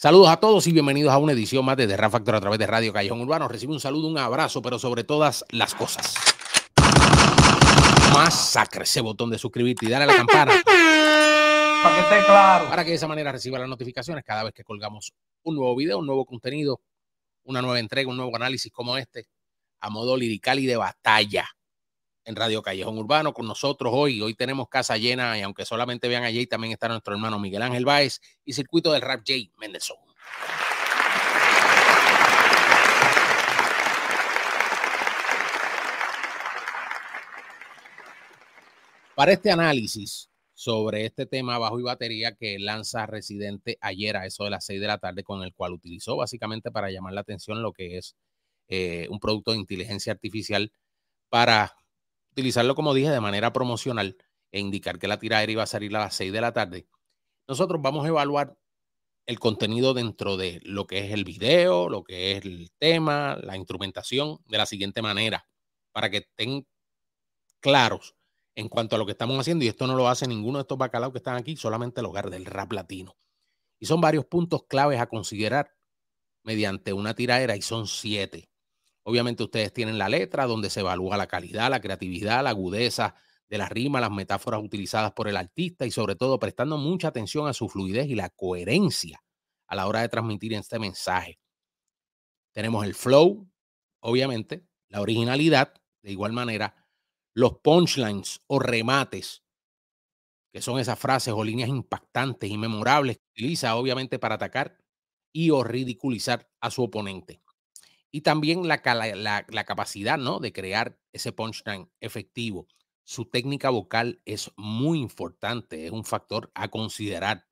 Saludos a todos y bienvenidos a una edición más de The Factor a través de Radio Callejón Urbano. Recibe un saludo, un abrazo, pero sobre todas las cosas. Masacre ese botón de suscribirte y dale a la campana. Para que esté claro. Para que de esa manera reciba las notificaciones cada vez que colgamos un nuevo video, un nuevo contenido, una nueva entrega, un nuevo análisis como este, a modo lirical y de batalla en Radio Callejón Urbano con nosotros hoy. Hoy tenemos casa llena y aunque solamente vean a Jay, también está nuestro hermano Miguel Ángel Báez y circuito del rap Jay Mendelssohn. Para este análisis sobre este tema bajo y batería que lanza Residente ayer a eso de las 6 de la tarde, con el cual utilizó básicamente para llamar la atención lo que es eh, un producto de inteligencia artificial para utilizarlo, como dije, de manera promocional e indicar que la tiradera iba a salir a las 6 de la tarde, nosotros vamos a evaluar el contenido dentro de lo que es el video, lo que es el tema, la instrumentación, de la siguiente manera, para que estén claros en cuanto a lo que estamos haciendo. Y esto no lo hace ninguno de estos bacalaos que están aquí, solamente el hogar del rap latino. Y son varios puntos claves a considerar mediante una tiradera y son siete. Obviamente ustedes tienen la letra donde se evalúa la calidad, la creatividad, la agudeza de la rima, las metáforas utilizadas por el artista y sobre todo prestando mucha atención a su fluidez y la coherencia a la hora de transmitir este mensaje. Tenemos el flow, obviamente, la originalidad, de igual manera, los punchlines o remates, que son esas frases o líneas impactantes y memorables que utiliza obviamente para atacar y o ridiculizar a su oponente y también la, la, capacidad ¿no? de crear ese punchline efectivo. Su técnica vocal es muy importante, es un factor a considerar.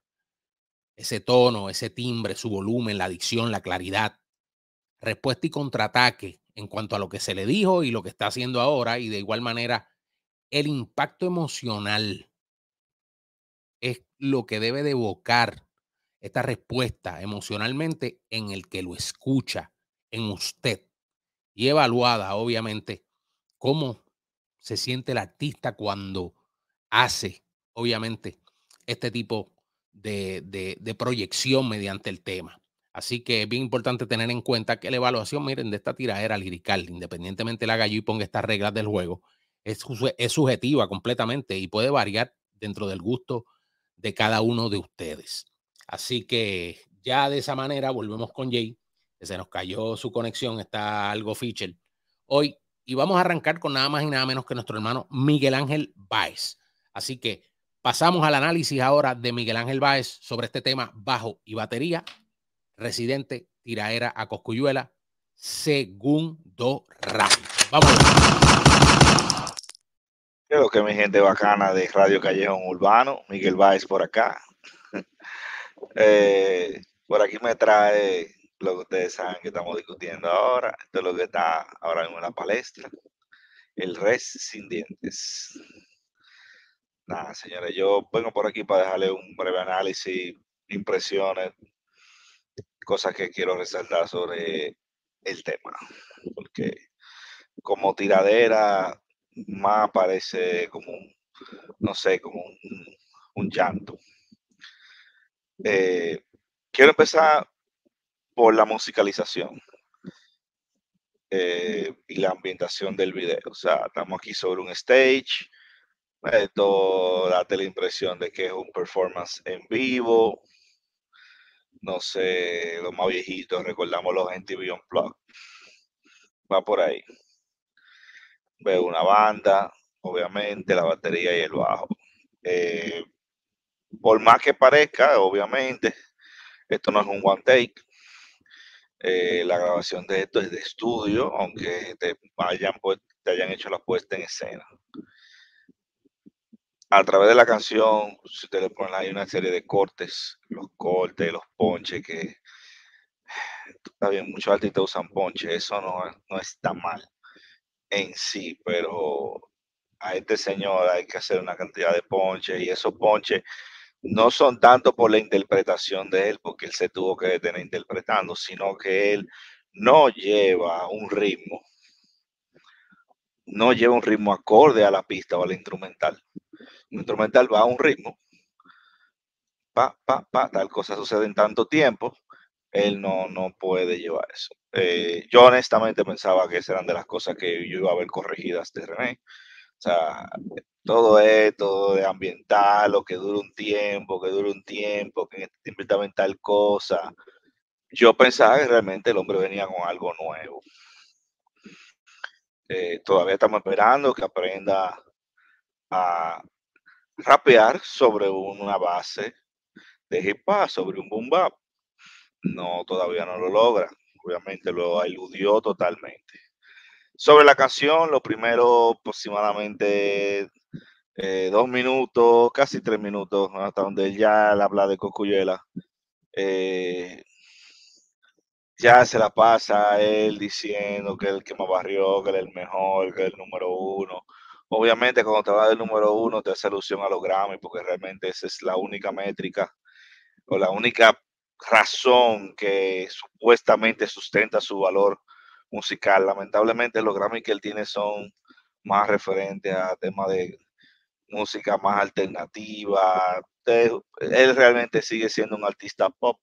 Ese tono, ese timbre, su volumen, la dicción, la claridad. Respuesta y contraataque en cuanto a lo que se le dijo y lo que está haciendo ahora y de igual manera el impacto emocional es lo que debe de evocar esta respuesta emocionalmente en el que lo escucha en usted y evaluada, obviamente, cómo se siente el artista cuando hace, obviamente, este tipo de, de, proyección mediante el tema. Así que es bien importante tener en cuenta que la evaluación, miren, de esta tiradera lirical, independientemente la haga yo y ponga estas reglas del juego, es, es subjetiva completamente y puede variar dentro del gusto de cada uno de ustedes. Así que ya de esa manera volvemos con Jay se nos cayó su conexión, está algo feature hoy. Y vamos a arrancar con nada más y nada menos que nuestro hermano Miguel Ángel Báez. Así que pasamos al análisis ahora de Miguel Ángel Báez sobre este tema bajo y batería, residente, tiraera a Coscuyuela, segundo round. Vamos. Creo que mi gente bacana de Radio Callejón Urbano, Miguel Báez por acá. Eh, por aquí me trae lo que ustedes saben que estamos discutiendo ahora, esto es lo que está ahora mismo en la palestra, el res sin dientes. Nada, señores, yo vengo por aquí para dejarle un breve análisis, impresiones, cosas que quiero resaltar sobre el tema, porque como tiradera más parece como, no sé, como un, llanto. Eh, quiero empezar por la musicalización eh, y la ambientación del video. O sea, estamos aquí sobre un stage. Esto date la impresión de que es un performance en vivo. No sé, los más viejitos recordamos los MTV Unplugged. Va por ahí. Veo una banda, obviamente, la batería y el bajo. Eh, por más que parezca, obviamente, esto no es un one take. Eh, la grabación de esto es de estudio, aunque te, hayan, te hayan hecho la puesta en escena. A través de la canción, si te le ponen ahí una serie de cortes, los cortes, los ponches, que está bien, muchos artistas usan ponches, eso no, no está mal en sí, pero a este señor hay que hacer una cantidad de ponches y esos ponches no son tanto por la interpretación de él, porque él se tuvo que detener interpretando, sino que él no lleva un ritmo, no lleva un ritmo acorde a la pista o a la instrumental. Un instrumental va a un ritmo, pa, pa, pa, tal cosa sucede en tanto tiempo, él no, no puede llevar eso. Eh, yo honestamente pensaba que esas eran de las cosas que yo iba a ver corregidas de René. O sea, todo esto de ambiental, lo que dure un tiempo, que dure un tiempo, que inventaban tal cosa. Yo pensaba que realmente el hombre venía con algo nuevo. Eh, todavía estamos esperando que aprenda a rapear sobre una base de hip hop, sobre un boom bap. No, todavía no lo logra. Obviamente lo eludió totalmente. Sobre la canción, lo primero aproximadamente eh, dos minutos, casi tres minutos, hasta donde él ya habla de Cocuyela. Eh, ya se la pasa él diciendo que el que más barrió, que es el mejor, que es el número uno. Obviamente cuando te va del número uno te hace alusión a los Grammy, porque realmente esa es la única métrica o la única razón que supuestamente sustenta su valor musical. Lamentablemente los Grammy que él tiene son más referentes a temas de música más alternativa. Él realmente sigue siendo un artista pop,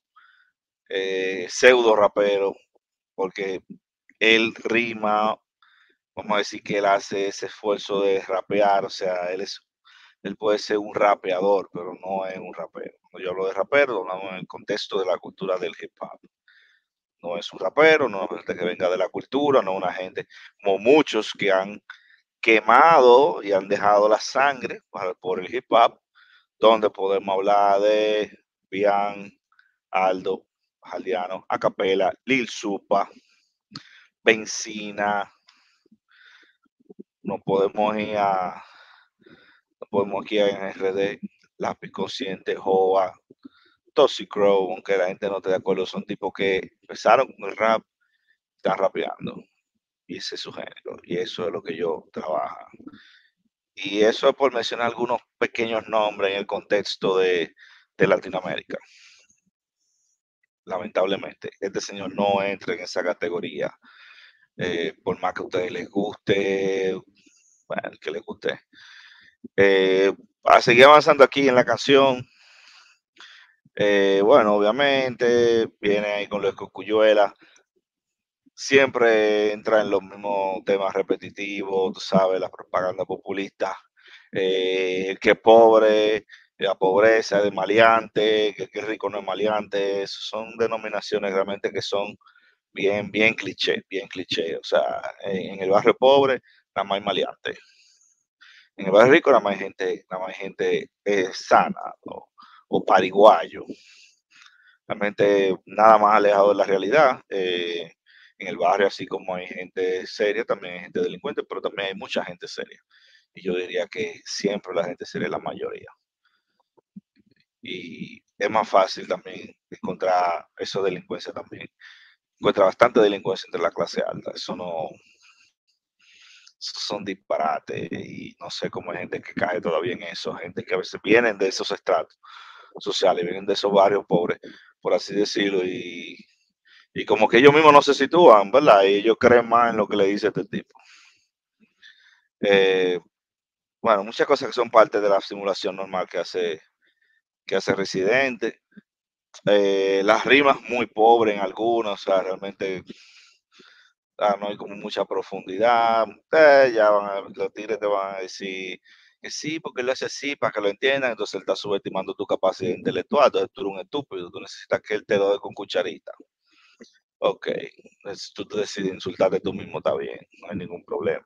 eh, pseudo rapero, porque él rima, vamos a decir que él hace ese esfuerzo de rapear, o sea, él es él puede ser un rapeador, pero no es un rapero. Cuando yo hablo de rapero, hablamos en el contexto de la cultura del hip hop. No es un rapero, no es gente que venga de la cultura, no una gente como muchos que han quemado y han dejado la sangre por el hip hop, donde podemos hablar de Bian, Aldo, Jaldiano, Acapela, Lil Supa, Benzina. No podemos ir a, no podemos ir en RD, Lápiz Consciente, Joa, Toxic Crow, aunque la gente no esté de acuerdo, son tipos que empezaron con el rap, están rapeando y ese es su género, y eso es lo que yo trabajo. Y eso es por mencionar algunos pequeños nombres en el contexto de, Latinoamérica. Lamentablemente, este señor no entra en esa categoría. Eh, por más que a ustedes les guste, bueno, que les guste. Eh, a seguir avanzando aquí en la canción. Eh, bueno, obviamente viene ahí con los cocuyuelas siempre entra en los mismos temas repetitivos, tú sabes, la propaganda populista, eh, que pobre, la pobreza de maleante, que, que rico no es maleante, son denominaciones realmente que son bien, bien cliché, bien cliché. O sea, en, el barrio pobre, nada más hay maleante. En el barrio rico, nada más hay gente, nada más hay gente eh, sana o, pariguayo. Realmente nada más alejado de la realidad. Eh, en el barrio, así como hay gente seria, también hay gente delincuente, pero también hay mucha gente seria. Y yo diría que siempre la gente seria es la mayoría. Y es más fácil también encontrar esa delincuencia también. Encuentra bastante delincuencia entre la clase alta. Eso no son disparates y no sé cómo hay gente que cae todavía en eso, gente que a veces vienen de esos estratos sociales, vienen de esos barrios pobres, por así decirlo, y y como que ellos mismos no se sitúan, ¿verdad? Y ellos creen más en lo que le dice este tipo. Eh, bueno, muchas cosas que son parte de la simulación normal que hace, que hace Residente. Eh, las rimas muy pobres en algunas, o sea, realmente ah, no hay como mucha profundidad. Eh, ya van a, los tigres te van a decir que sí, porque lo hace así para que lo entiendan, entonces él está subestimando tu capacidad intelectual, entonces tú eres un estúpido, tú necesitas que él te dé con cucharita. Ok, si tú decides insultarte tú mismo, está bien, no hay ningún problema.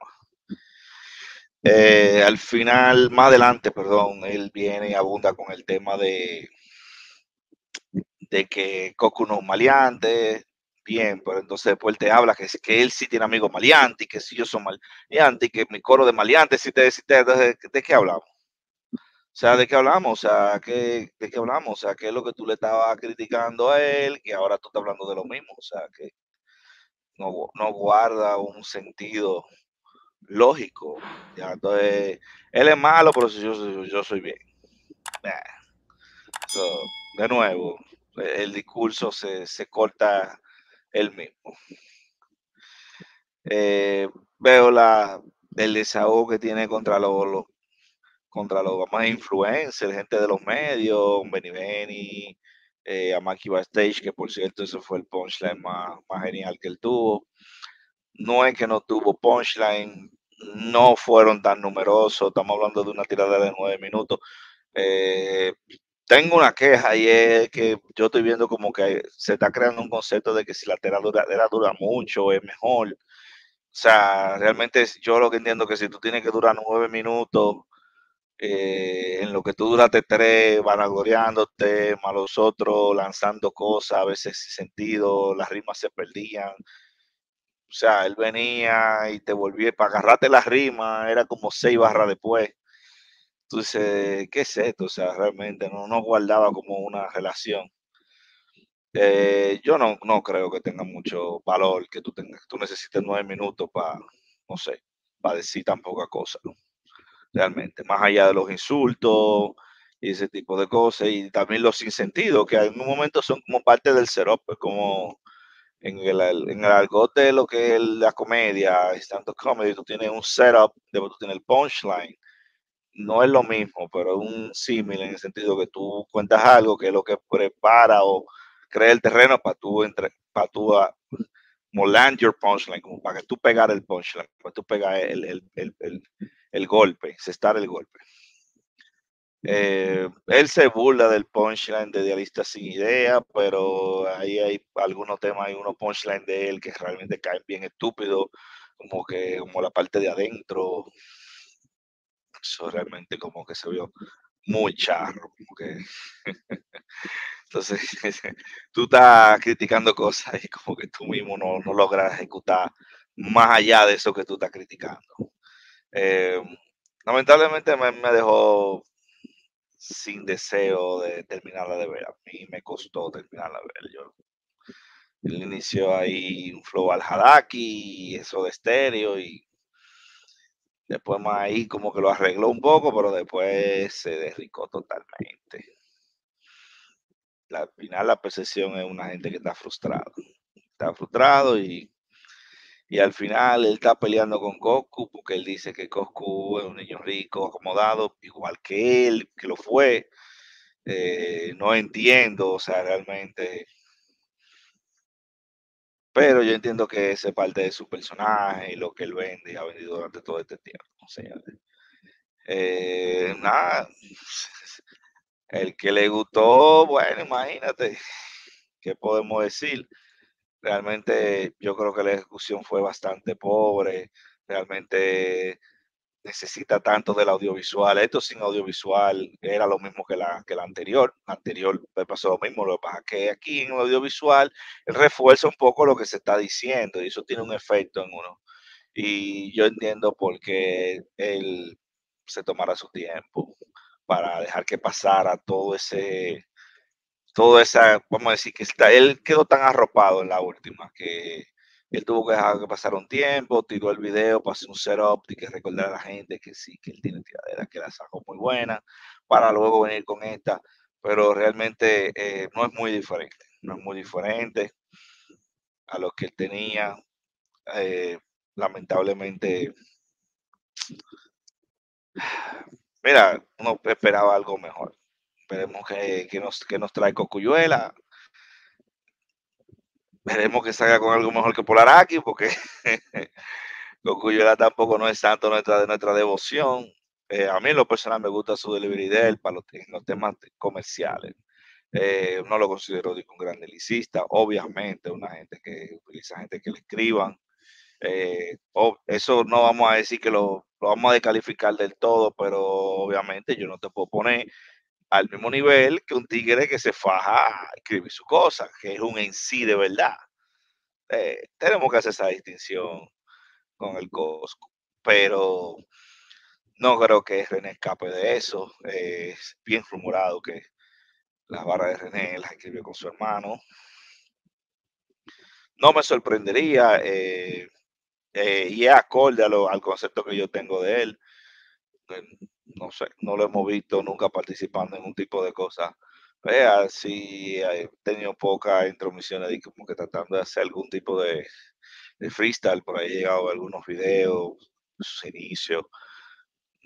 Eh, al final, más adelante, perdón, él viene y abunda con el tema de, de que Coco no es maleante, bien, pero entonces después te habla que, que él sí tiene amigos maleantes, y que si yo soy maleante, y que mi coro de maleantes, si te, ¿de, ¿de qué hablamos? O sea, ¿de qué hablamos? O sea, ¿qué, ¿de qué hablamos? O sea, ¿qué es lo que tú le estabas criticando a él y ahora tú estás hablando de lo mismo? O sea, que no, no guarda un sentido lógico. Entonces, él es malo, pero yo, yo soy bien. de nuevo, el discurso se, se corta él mismo. Eh, veo la, el desahogo que tiene contra los, contra los más influencers, gente de los medios, Benny Benny, eh, a Maki que por cierto, ese fue el punchline más, más genial que él tuvo. No es que no tuvo punchline, no fueron tan numerosos, estamos hablando de una tirada de nueve minutos. Eh, tengo una queja y es que yo estoy viendo como que se está creando un concepto de que si la tirada dura, mucho es mejor. O sea, realmente yo lo que entiendo que si tú tienes que durar nueve minutos, eh, en lo que tú duraste tres, vanagloriándote, más los otros lanzando cosas, a veces sin sentido, las rimas se perdían. O sea, él venía y te volvía para agarrarte las rimas, era como seis barras después. Entonces, ¿qué es esto? O sea, realmente no, no guardaba como una relación. Eh, yo no, no creo que tenga mucho valor que tú tengas, tú necesites nueve minutos para, no sé, para decir tan poca cosa, ¿no? Realmente, más allá de los insultos y ese tipo de cosas, y también los sinsentidos, que en un momento son como parte del setup, pues como en el, en el argot de lo que es la comedia, stand comedy, tú tienes un setup, después tú tienes el punchline, no es lo mismo, pero es un símil en el sentido que tú cuentas algo que es lo que prepara o crea el terreno para tú, entre, para tú a, land your punchline, como para que tú pegar el punchline, para tú pegar el, el, el, el, el golpe, cestar el golpe. Eh, él se burla del punchline de Dialista sin idea, pero ahí hay algunos temas, hay unos punchline de él que realmente caen bien estúpidos, como que como la parte de adentro, eso realmente como que se vio muy charro, entonces tú estás criticando cosas y como que tú mismo no, no logras ejecutar más allá de eso que tú estás criticando. Eh, lamentablemente me, me, dejó sin deseo de terminarla de ver. A mí me costó terminarla de ver. Yo el inicio ahí un flow al Hadaki, eso de estéreo y Después ahí como que lo arregló un poco, pero después se derricó totalmente. Al final la percepción es una gente que está frustrado. Está frustrado y, y al final él está peleando con Coscu porque él dice que Coscu es un niño rico, acomodado, igual que él, que lo fue. Eh, no entiendo, o sea, realmente pero yo entiendo que ese parte de su personaje y lo que él vende y ha vendido durante todo este tiempo. O sea, eh, nada, el que le gustó, bueno, imagínate, ¿qué podemos decir? Realmente yo creo que la ejecución fue bastante pobre, realmente necesita tanto del audiovisual. Esto sin audiovisual era lo mismo que la, que la anterior. La anterior me pasó lo mismo. Lo que pasa es que aquí en el audiovisual refuerza un poco lo que se está diciendo y eso tiene un efecto en uno. Y yo entiendo por qué él se tomará su tiempo para dejar que pasara todo ese, todo esa, vamos a decir que está, él quedó tan arropado en la última que él tuvo que dejar que pasara un tiempo, tiró el video hacer un setup y que recordar a la gente que sí, que él tiene tiradera, que la sacó muy buena, para luego venir con esta, pero realmente eh, no es muy diferente, no es muy diferente a lo que él tenía. Eh, lamentablemente, mira, uno esperaba algo mejor. Esperemos que, que, nos, que nos trae Cocuyuela, Veremos que salga con algo mejor que Polaraki, porque Cocuyuela tampoco no es santo nuestra, de nuestra devoción. Eh, a mí en lo personal me gusta su delivery de él para los, temas comerciales. Eh, no lo considero un gran delicista. Obviamente, una gente que utiliza gente que le escriban. Eh, eso no vamos a decir que lo, lo, vamos a descalificar del todo, pero obviamente yo no te puedo poner al mismo nivel que un tigre que se faja a escribir su cosa, que es un en sí de verdad. Eh, tenemos que hacer esa distinción con el Cosco, pero no creo que René escape de eso. es bien rumorado que las barras de René las escribió con su hermano. No me sorprendería eh, eh, y es acorde al concepto que yo tengo de él no sé, no lo hemos visto nunca participando en un tipo de cosas. Vea, si he tenido pocas intromisiones como que tratando de hacer algún tipo de, freestyle, por ahí he llegado algunos videos, sus inicios.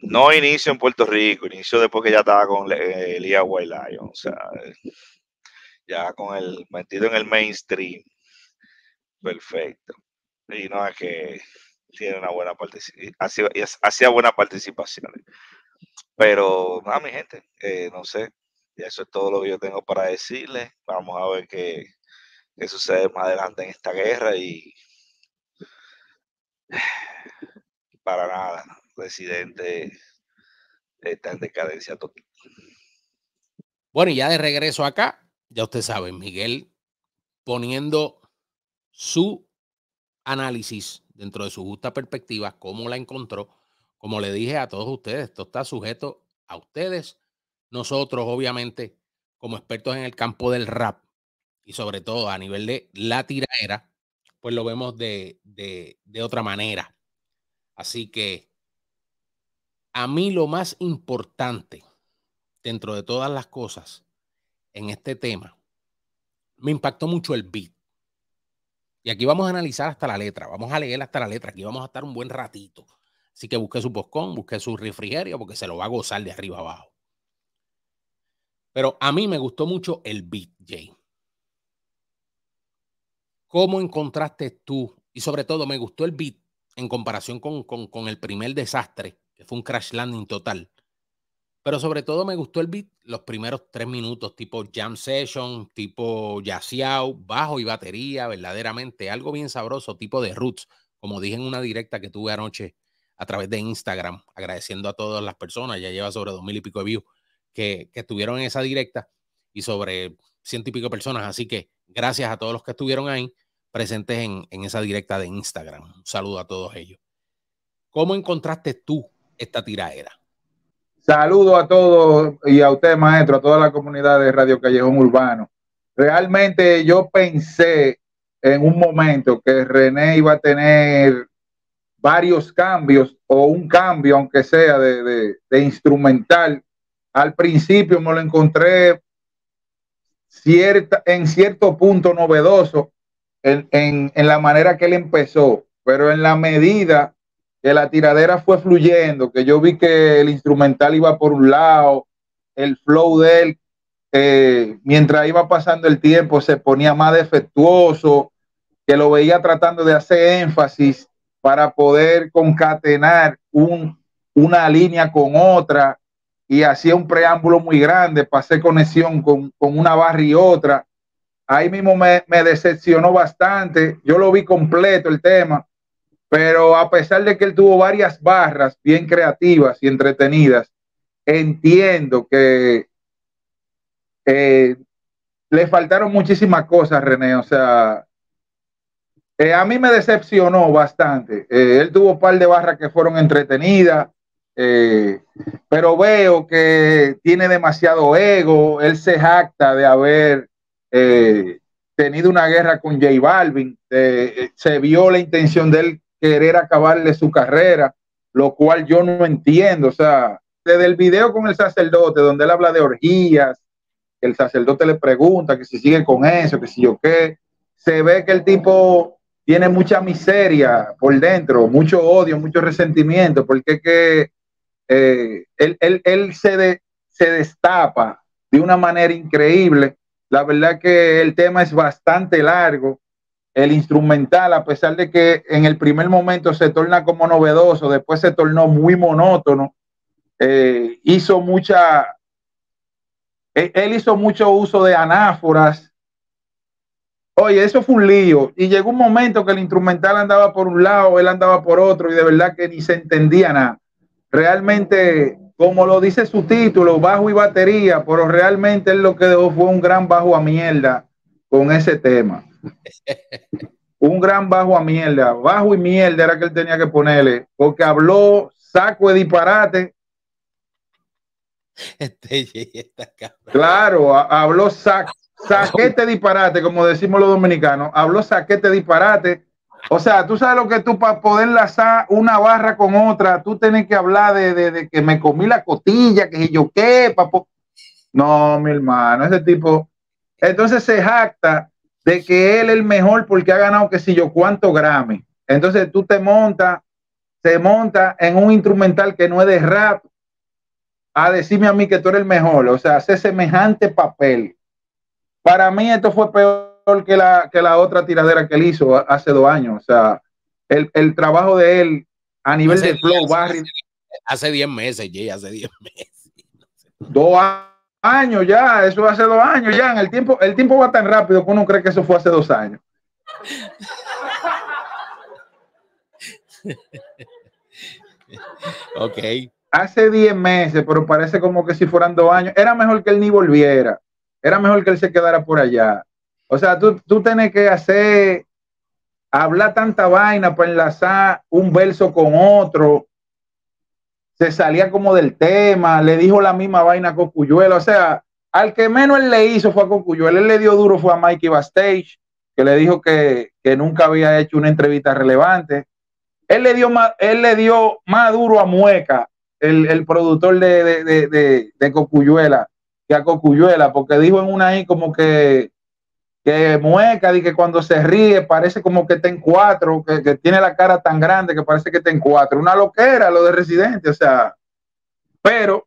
No inicio en Puerto Rico, inicio después que ya estaba con Elia White Lion, o sea, ya con el metido en el mainstream. Perfecto. Y no es que tiene una buena participación, hacía buena participación. Pero, nada, mi gente, eh, no sé, eso es todo lo que yo tengo para decirles. Vamos a ver qué, qué sucede más adelante en esta guerra y para nada, presidente está en decadencia total. Bueno, y ya de regreso acá, ya usted sabe, Miguel poniendo su análisis dentro de su justa perspectiva, cómo la encontró. Como le dije a todos ustedes, esto está sujeto a ustedes, nosotros obviamente como expertos en el campo del rap y sobre todo a nivel de la tiraera, pues lo vemos de, de, de otra manera. Así que a mí lo más importante dentro de todas las cosas en este tema, me impactó mucho el beat. Y aquí vamos a analizar hasta la letra, vamos a leer hasta la letra, aquí vamos a estar un buen ratito. Así que busque su postcón, busque su refrigerio porque se lo va a gozar de arriba abajo. Pero a mí me gustó mucho el beat, Jay. ¿Cómo encontraste tú? Y sobre todo me gustó el beat en comparación con, con el primer desastre, que fue un crash landing total. Pero sobre todo me gustó el beat los primeros tres minutos, tipo jam session, tipo yaciao, bajo y batería, verdaderamente algo bien sabroso, tipo de roots, como dije en una directa que tuve anoche a través de Instagram, agradeciendo a todas las personas, ya lleva sobre dos mil y pico de views que, que estuvieron en esa directa y sobre ciento y pico personas. Así que gracias a todos los que estuvieron ahí presentes en, en esa directa de Instagram. Un saludo a todos ellos. ¿Cómo encontraste tú esta tiraera? Saludo a todos y a usted, maestro, a toda la comunidad de Radio Callejón Urbano. Realmente yo pensé en un momento que René iba a tener varios cambios o un cambio, aunque sea de, instrumental. Al principio me lo encontré cierta, en cierto punto novedoso en, en la manera que él empezó, pero en la medida que la tiradera fue fluyendo, que yo vi que el instrumental iba por un lado, el flow de él, eh, mientras iba pasando el tiempo, se ponía más defectuoso, que lo veía tratando de hacer énfasis para poder concatenar un, una línea con otra y hacía un preámbulo muy grande para hacer conexión con, una barra y otra. Ahí mismo me, me decepcionó bastante. Yo lo vi completo el tema pero a pesar de que él tuvo varias barras bien creativas y entretenidas, entiendo que eh, le faltaron muchísimas cosas, René. O sea, eh, a mí me decepcionó bastante. Eh, él tuvo un par de barras que fueron entretenidas, pero veo que tiene demasiado ego. Él se jacta de haber tenido una guerra con J Balvin. se vio la intención de él querer acabarle su carrera, lo cual yo no entiendo. O sea, desde el video con el sacerdote, donde él habla de orgías, el sacerdote le pregunta que si sigue con eso, que si yo qué, se ve que el tipo tiene mucha miseria por dentro, mucho odio, mucho resentimiento, porque que eh, él, se, se destapa de una manera increíble. La verdad que el tema es bastante largo el instrumental, a pesar de que en el primer momento se torna como novedoso, después se tornó muy monótono, eh, hizo mucha, él, él, hizo mucho uso de anáforas. Oye, eso fue un lío. Y llegó un momento que el instrumental andaba por un lado, él andaba por otro, y de verdad que ni se entendía nada. Realmente, como lo dice su título, bajo y batería, pero realmente él lo que dejó fue un gran bajo a mierda con ese tema. un gran bajo a mierda, bajo y mierda era que él tenía que ponerle, porque habló saco de disparate. Este, claro, habló saquete disparate, como decimos los dominicanos, habló saquete disparate. O sea, tú sabes lo que tú para poder lanzar una barra con otra, tú tienes que hablar de, que me comí la cotilla, que yo qué, papo. No, mi hermano, ese tipo. Entonces se jacta de que él es el mejor porque ha ganado que si yo cuánto Grammy. Entonces tú te montas, se monta en un instrumental que no es de rap a decirme a mí que tú eres el mejor, o sea, hace semejante papel para mí esto fue peor que la, que la otra tiradera que él hizo hace dos años. O sea, el, el trabajo de él a nivel de flow, Barry. Hace 10 meses, Jay, hace 10 meses. Dos años ya, eso hace dos años ya. En el tiempo, el tiempo va tan rápido que uno cree que eso fue hace dos años. ok. Hace 10 meses, pero parece como que si fueran dos años. Era mejor que él ni volviera. Era mejor que él se quedara por allá. O sea, tú, tú tienes que hacer, hablar tanta vaina para enlazar un verso con otro. Se salía como del tema, le dijo la misma vaina a Cocuyuela. O sea, al que menos él le hizo fue a Cocuyuela. Él le dio duro fue a Mikey Bastage, que le dijo que, que nunca había hecho una entrevista relevante. Él le dio más, él le dio más duro a Mueca, el, el productor de, de, de, de, Cocuyuela, que a Cocuyuela, porque dijo en una ahí como que, que Mueca, y que cuando se ríe parece como que está en cuatro, que, que, tiene la cara tan grande que parece que está en cuatro. Una loquera lo de residente, o sea, pero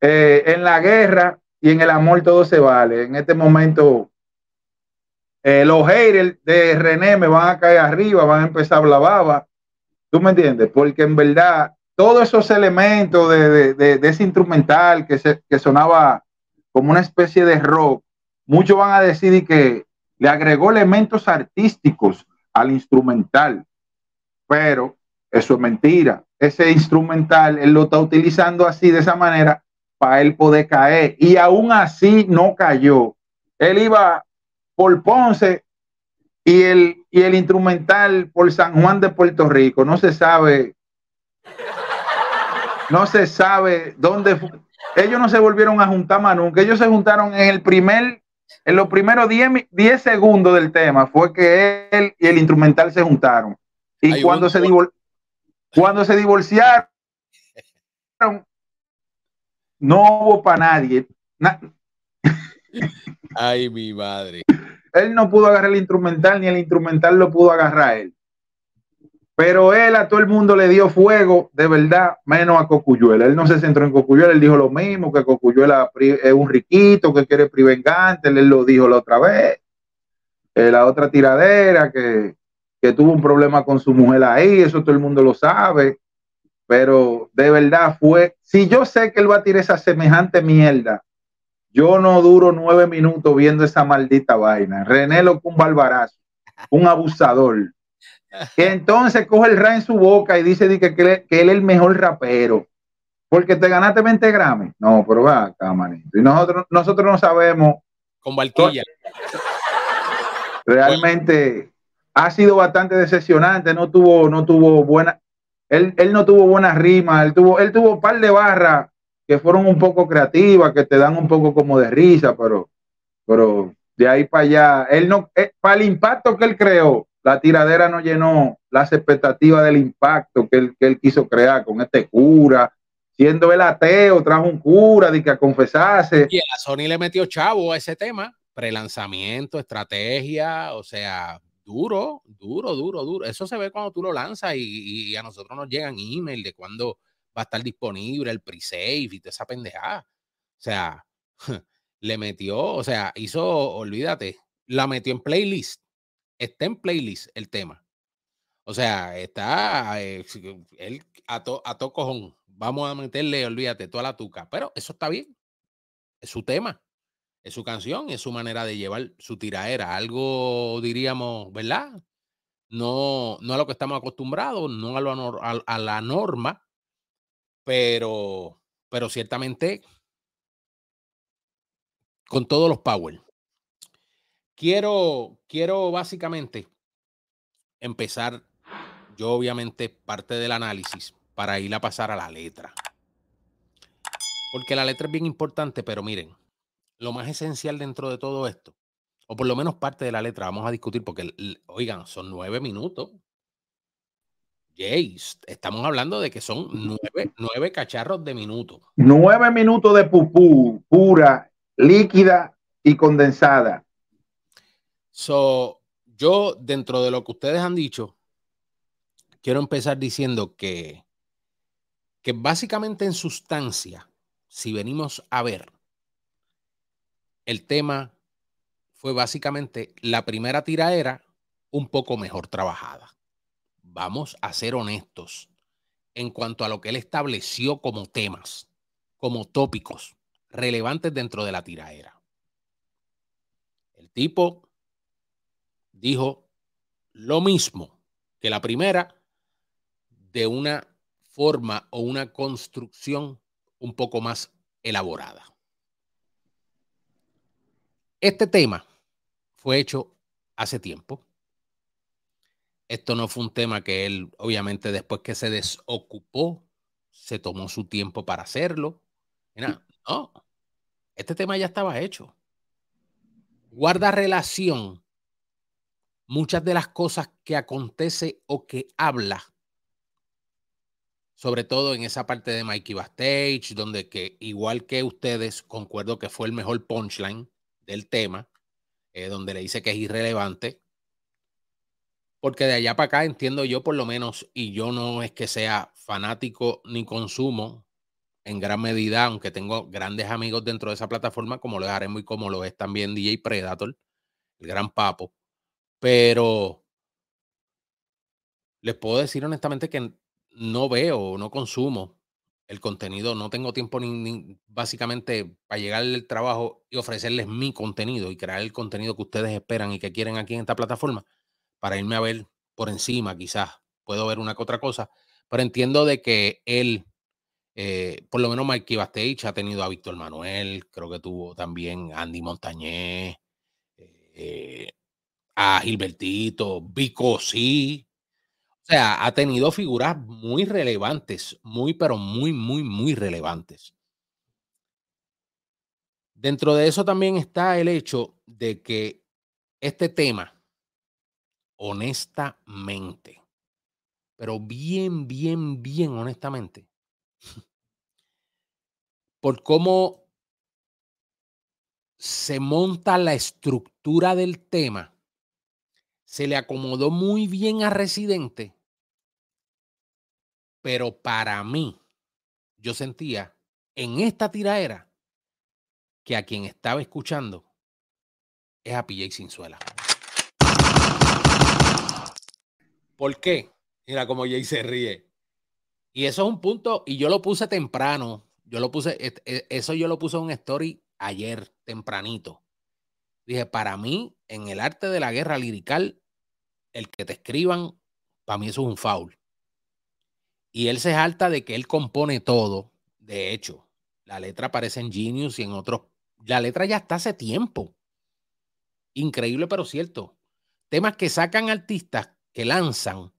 eh, en la guerra y en el amor todo se vale. En este momento, eh, los haters de René me van a caer arriba, van a empezar a hablar baba ¿Tú me entiendes? Porque en verdad, todos esos elementos de, de, de, ese instrumental que, se, que sonaba como una especie de rock, muchos van a decir que le agregó elementos artísticos al instrumental, pero eso es mentira. Ese instrumental él lo está utilizando así, de esa manera, para él poder caer. Y aún así no cayó. Él iba por Ponce y el, y el instrumental por San Juan de Puerto Rico. No se sabe, no se sabe dónde. Ellos no se volvieron a juntar más nunca. Ellos se juntaron en el primer, en los primeros 10 segundos del tema. Fue que él y el instrumental se juntaron. Y cuando se, divol cuando se divorciaron, no hubo para nadie. Na Ay, mi madre él no pudo agarrar el instrumental, ni el instrumental lo pudo agarrar él. Pero él a todo el mundo le dio fuego, de verdad, menos a Cocuyuela. Él no se centró en Cocuyuela, él dijo lo mismo, que Cocuyuela es un riquito, que quiere privengante, él lo dijo la otra vez. Eh, la otra tiradera, que, que tuvo un problema con su mujer ahí, eso todo el mundo lo sabe. Pero de verdad fue, si yo sé que él va a tirar esa semejante mierda yo no duro nueve minutos viendo esa maldita vaina. René lo un barbarazo, un abusador. Que entonces coge el rap en su boca y dice que, que, él es el mejor rapero. Porque te ganaste 20 Grammy. No, pero va acá, manito. Y nosotros, nosotros no sabemos. Con Barquilla. Realmente ha sido bastante decepcionante. No tuvo, no tuvo buena. Él, él no tuvo buena rima. Él tuvo, él tuvo un par de barras que fueron un poco creativas, que te dan un poco como de risa, pero, pero de ahí para allá, él no, eh, para el impacto que él creó, la tiradera no llenó las expectativas del impacto que él, que él quiso crear con este cura, siendo el ateo, trajo un cura de que a confesarse. Y a Sony le metió chavo a ese tema, prelanzamiento, estrategia, o sea, duro, duro, duro, duro. Eso se ve cuando tú lo lanzas y, a nosotros nos llegan email de cuando va a estar disponible el pre-save y toda esa pendejada. O sea, le metió, o sea, hizo, olvídate, la metió en playlist. Está en playlist el tema. O sea, está eh, él a to, a. Vamos a meterle, olvídate, toda la tuca. Pero eso está bien. Es su tema, es su canción, es su manera de llevar su tiraera. Algo, diríamos, ¿verdad? No, no a lo que estamos acostumbrados, no a, lo, a, a la norma, pero, pero ciertamente con todos los power. Quiero, quiero básicamente empezar, yo obviamente parte del análisis para ir a pasar a la letra. Porque la letra es bien importante, pero miren, lo más esencial dentro de todo esto, o por lo menos parte de la letra, vamos a discutir, porque, oigan, son nueve minutos Jay, estamos hablando de que son nueve, nueve cacharros de minuto. Nueve minutos de pupú, pura, líquida y condensada. So, yo, dentro de lo que ustedes han dicho, quiero empezar diciendo que, que básicamente en sustancia, si venimos a ver, el tema fue básicamente la primera tiraera un poco mejor trabajada. Vamos a ser honestos en cuanto a lo que él estableció como temas, como tópicos relevantes dentro de la tiraera. El tipo dijo lo mismo que la primera de una forma o una construcción un poco más elaborada. Este tema fue hecho hace tiempo. Esto no fue un tema que él, obviamente, después que se desocupó, se tomó su tiempo para hacerlo. no, este tema ya estaba hecho. Guarda relación muchas de las cosas que acontece o que habla, sobre todo en esa parte de Mikey Bastage, donde que igual que ustedes, concuerdo que fue el mejor punchline del tema, eh, donde le dice que es irrelevante, porque de allá para acá entiendo yo por lo menos, y yo no es que sea fanático ni consumo en gran medida, aunque tengo grandes amigos dentro de esa plataforma, como lo haré muy como lo es también DJ Predator, el gran papo. Pero les puedo decir honestamente que no veo, no consumo el contenido, no tengo tiempo ni, básicamente para llegar al trabajo y ofrecerles mi contenido y crear el contenido que ustedes esperan y que quieren aquí en esta plataforma para irme a ver por encima, quizás puedo ver una que otra cosa, pero entiendo de que él, eh, por lo menos Mikey Bastage ha tenido a Víctor Manuel, creo que tuvo también Andy Montañez, eh, a Gilbertito, Vico sí, o sea, ha tenido figuras muy relevantes, muy, pero muy, muy, muy relevantes. Dentro de eso también está el hecho de que este tema, honestamente, pero bien, bien, bien honestamente, por cómo se monta la estructura del tema, se le acomodó muy bien a Residente, pero para mí, yo sentía en esta tiraera que a quien estaba escuchando es a PJ Sinzuela. ¿Por qué? Mira cómo Jay se ríe. Y eso es un punto, y yo lo puse temprano. Yo lo puse, e, eso yo lo puse en un story ayer, tempranito. Dije, para mí, en el arte de la guerra lirical, el que te escriban, para mí eso es un foul. Y él se jalta de que él compone todo. De hecho, la letra aparece en Genius y en otros. La letra ya está hace tiempo. Increíble, pero cierto. Temas que sacan artistas, que lanzan,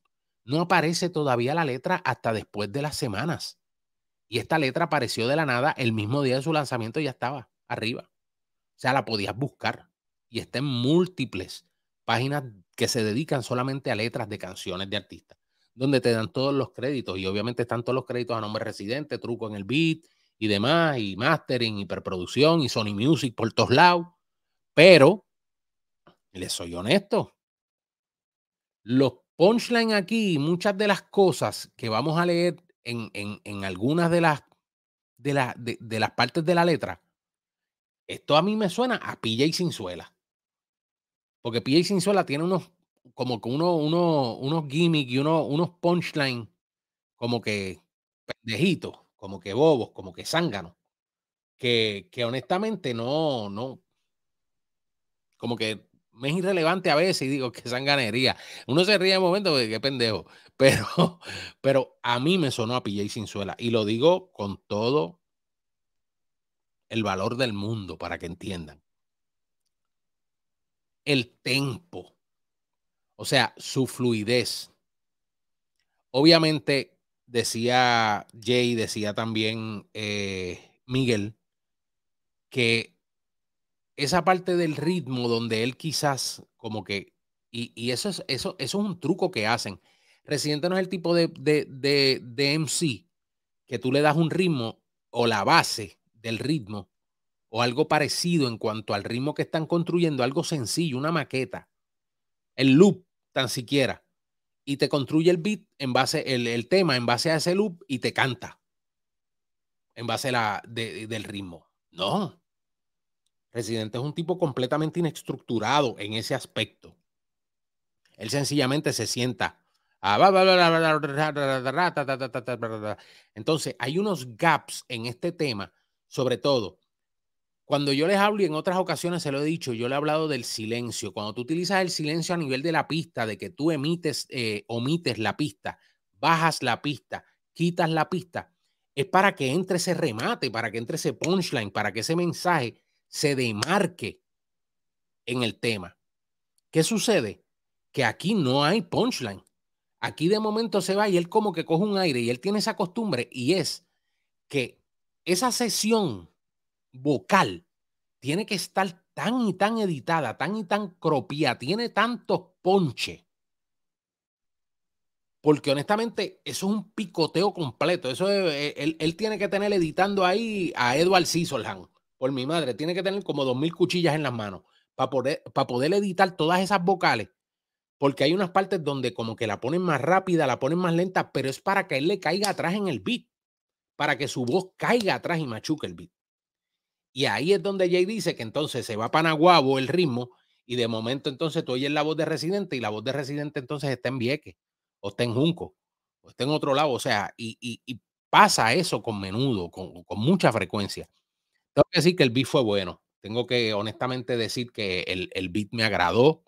no aparece todavía la letra hasta después de las semanas. Y esta letra apareció de la nada el mismo día de su lanzamiento y ya estaba arriba. O sea, la podías buscar. Y está en múltiples páginas que se dedican solamente a letras de canciones de artistas, donde te dan todos los créditos y obviamente están todos los créditos a nombre residente, truco en el beat y demás, y mastering, hiperproducción y Sony Music por todos lados. Pero, les soy honesto, los punchline aquí, muchas de las cosas que vamos a leer en, en, algunas de las, de, la, de, las partes de la letra, esto a mí me suena a pilla y suela. Porque PJ Sinzuela tiene unos, como que uno, uno, unos gimmicks y uno, unos punchlines como que pendejitos, como que bobos, como que zánganos, que, que honestamente no, no, como que me es irrelevante a veces y digo que sanganería. Uno se ríe de momento de qué pendejo, pero, pero a mí me sonó a PJ Sinzuela y lo digo con todo el valor del mundo para que entiendan el tempo, o sea, su fluidez. Obviamente, decía Jay, decía también eh, Miguel, que esa parte del ritmo donde él quizás como que, y, eso, es, eso, eso es un truco que hacen. Residente no es el tipo de, de, de, de MC que tú le das un ritmo o la base del ritmo o algo parecido en cuanto al ritmo que están construyendo, algo sencillo, una maqueta, el loop tan siquiera, y te construye el beat en base, el, tema en base a ese loop y te canta en base la, del ritmo. No. Residente es un tipo completamente inestructurado en ese aspecto. Él sencillamente se sienta. Entonces, hay unos gaps en este tema, sobre todo cuando yo les hablo y en otras ocasiones se lo he dicho, yo le he hablado del silencio. Cuando tú utilizas el silencio a nivel de la pista, de que tú emites, eh, omites la pista, bajas la pista, quitas la pista, es para que entre ese remate, para que entre ese punchline, para que ese mensaje se demarque en el tema. ¿Qué sucede? Que aquí no hay punchline. Aquí de momento se va y él como que coge un aire y él tiene esa costumbre y es que esa sesión vocal tiene que estar tan y tan editada, tan y tan cropia, tiene tantos ponche. Porque honestamente, eso es un picoteo completo. Eso eh, él, tiene que tener editando ahí a Edward Scissorhands. Por mi madre, tiene que tener como dos mil cuchillas en las manos para poder, para poder editar todas esas vocales. Porque hay unas partes donde como que la ponen más rápida, la ponen más lenta, pero es para que él le caiga atrás en el beat. Para que su voz caiga atrás y machuque el beat. Y ahí es donde Jay dice que entonces se va para Naguabo el ritmo y de momento entonces tú oyes la voz de Residente y la voz de Residente entonces está en Vieque o está en Junco o está en otro lado. O sea, y, pasa eso con menudo, con, mucha frecuencia. Tengo que decir que el beat fue bueno. Tengo que honestamente decir que el, el beat me agradó,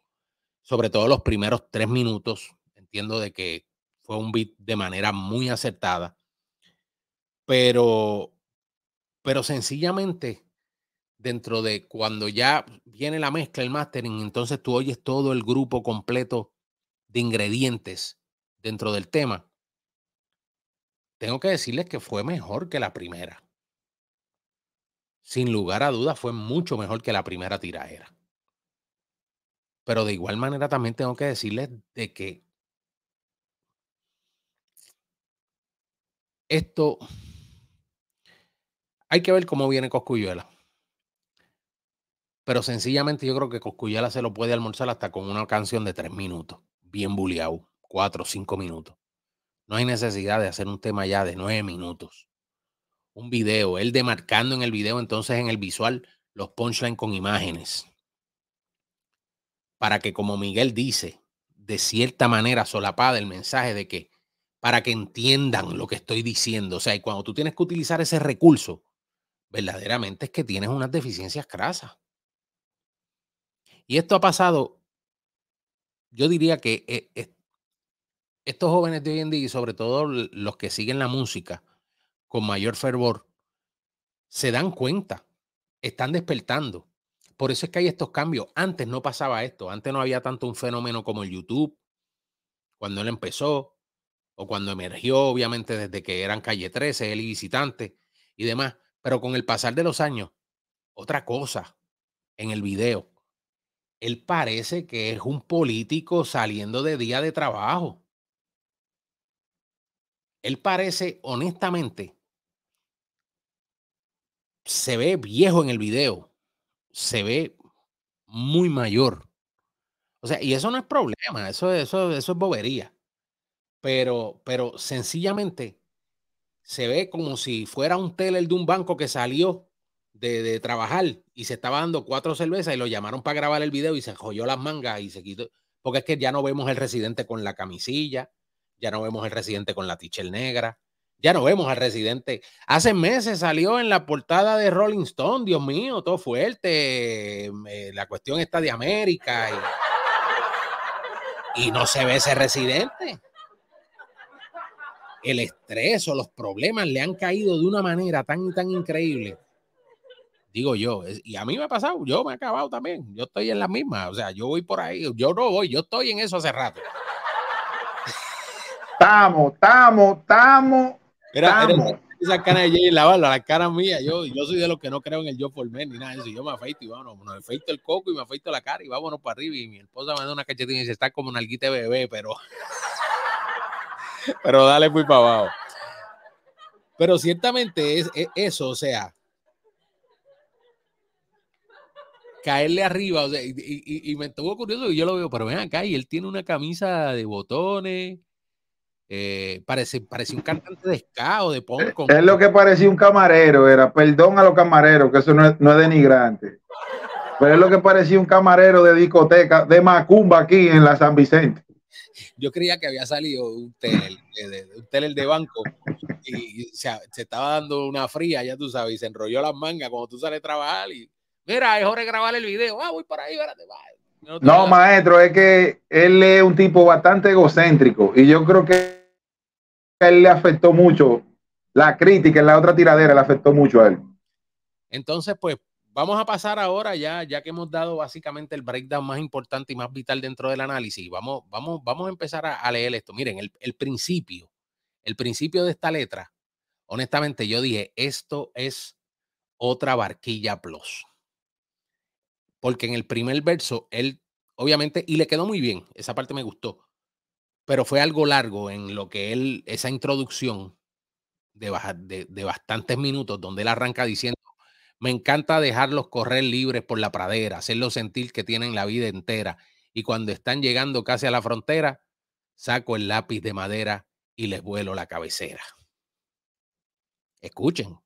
sobre todo los primeros tres minutos. Entiendo de que fue un beat de manera muy acertada, pero, pero sencillamente dentro de cuando ya viene la mezcla, el mastering, entonces tú oyes todo el grupo completo de ingredientes dentro del tema. Tengo que decirles que fue mejor que la primera. Sin lugar a dudas, fue mucho mejor que la primera tiraera. Pero de igual manera también tengo que decirles de que esto hay que ver cómo viene Coscuyuela. Pero sencillamente yo creo que Coscuyala se lo puede almorzar hasta con una canción de tres minutos, bien buleado, cuatro o cinco minutos. No hay necesidad de hacer un tema ya de nueve minutos. Un video, él demarcando en el video, entonces en el visual, los punchlines con imágenes. Para que, como Miguel dice, de cierta manera solapada el mensaje de que, para que entiendan lo que estoy diciendo. O sea, y cuando tú tienes que utilizar ese recurso, verdaderamente es que tienes unas deficiencias crasas. Y esto ha pasado, yo diría que eh, estos jóvenes de hoy en día, y sobre todo los que siguen la música con mayor fervor, se dan cuenta, están despertando. Por eso es que hay estos cambios. Antes no pasaba esto, antes no había tanto un fenómeno como el YouTube, cuando él empezó, o cuando emergió, obviamente desde que eran calle 13, él y visitante y demás. Pero con el pasar de los años, otra cosa en el video él parece que es un político saliendo de día de trabajo. Él parece, honestamente, se ve viejo en el video, se ve muy mayor. O sea, y eso no es problema, eso, eso, eso es bobería. Pero, pero sencillamente se ve como si fuera un teller de un banco que salió de, trabajar y se estaba dando cuatro cervezas y lo llamaron para grabar el video y se joyó las mangas y se quitó. Porque es que ya no vemos el residente con la camisilla, ya no vemos el residente con la tichel negra, ya no vemos al residente. Hace meses salió en la portada de Rolling Stone, Dios mío, todo fuerte. Eh, la cuestión está de América y, y no se ve ese residente. El estrés o los problemas le han caído de una manera tan tan increíble digo yo, y a mí me ha pasado, yo me he acabado también, yo estoy en la misma, o sea, yo voy por ahí, yo no voy, yo estoy en eso hace rato. Estamos, estamos, estamos. Era, esa cara de Jay la la cara mía, yo, yo soy de los que no creo en el yo por men ni nada de eso, yo me afeito y vámonos, me afeito el coco y me afeito la cara y vámonos para arriba y mi esposa me da una cachetina y dice, está como un alguite bebé, pero pero dale muy para abajo. Pero ciertamente es eso, o sea, caerle arriba. O sea, y, me estuvo curioso y yo lo veo, pero ven acá y él tiene una camisa de botones. Eh, parece, parece un cantante de ska o de punk. Es lo que parecía un camarero, era perdón a los camareros, que eso no es, no es denigrante. Pero es lo que parecía un camarero de discoteca, de Macumba aquí en la San Vicente. Yo creía que había salido un de, un teler de banco y, se, estaba dando una fría, ya tú sabes, y se enrolló las mangas cuando tú sales a trabajar y mira, es hora de grabar el video. Ah, voy para ahí, espérate, No, no maestro, es que él es un tipo bastante egocéntrico y yo creo que él le afectó mucho la crítica en la otra tiradera, le afectó mucho a él. Entonces, pues vamos a pasar ahora ya, ya que hemos dado básicamente el breakdown más importante y más vital dentro del análisis. Vamos, vamos, vamos a empezar a, leer esto. Miren, el, el, principio, el principio de esta letra, honestamente yo dije, esto es otra barquilla plus. Porque en el primer verso, él, obviamente, y le quedó muy bien, esa parte me gustó, pero fue algo largo en lo que él, esa introducción de, de, bastantes minutos, donde él arranca diciendo, me encanta dejarlos correr libres por la pradera, hacerlos sentir que tienen la vida entera. Y cuando están llegando casi a la frontera, saco el lápiz de madera y les vuelo la cabecera. Escuchen.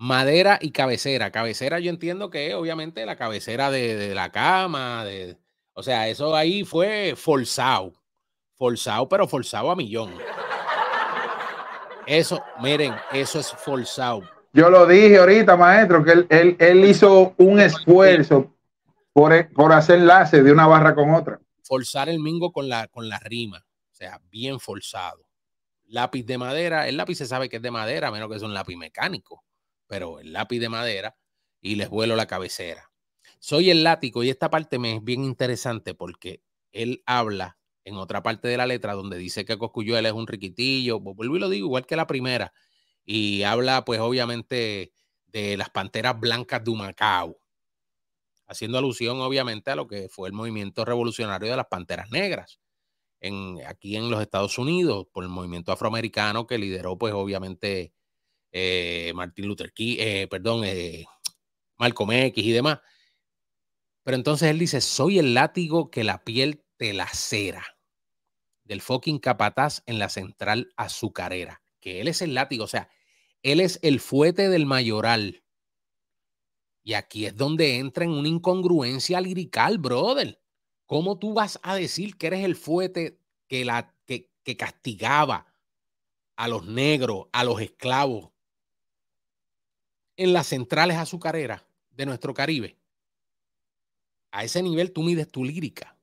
Madera y cabecera. Cabecera yo entiendo que es obviamente la cabecera de, la cama. De, o sea, eso ahí fue forzado. Forzado, pero forzado a millón. Eso, miren, eso es forzado yo lo dije ahorita, maestro, que él, hizo un esfuerzo por, por, hacer enlace de una barra con otra. Forzar el mingo con la, con la rima, o sea, bien forzado. Lápiz de madera, el lápiz se sabe que es de madera, a menos que es un lápiz mecánico, pero el lápiz de madera y les vuelo la cabecera. Soy el látigo y esta parte me es bien interesante porque él habla en otra parte de la letra donde dice que Coscuyuela es un riquitillo, vuelvo y lo digo igual que la primera, y habla pues obviamente de las panteras blancas de Humacao, haciendo alusión obviamente a lo que fue el movimiento revolucionario de las panteras negras en, aquí en los Estados Unidos por el movimiento afroamericano que lideró pues obviamente eh, Martin Luther King, eh, perdón, eh, Malcolm X y demás. Pero entonces él dice, soy el látigo que la piel te lacera del fucking capataz en la central azucarera que él es el látigo, o sea, él es el fuete del mayoral. Y aquí es donde entra en una incongruencia lirical, brother. ¿Cómo tú vas a decir que eres el fuete que, la, que, que castigaba a los negros, a los esclavos en las centrales azucareras de nuestro Caribe? A ese nivel tú mides tu lírica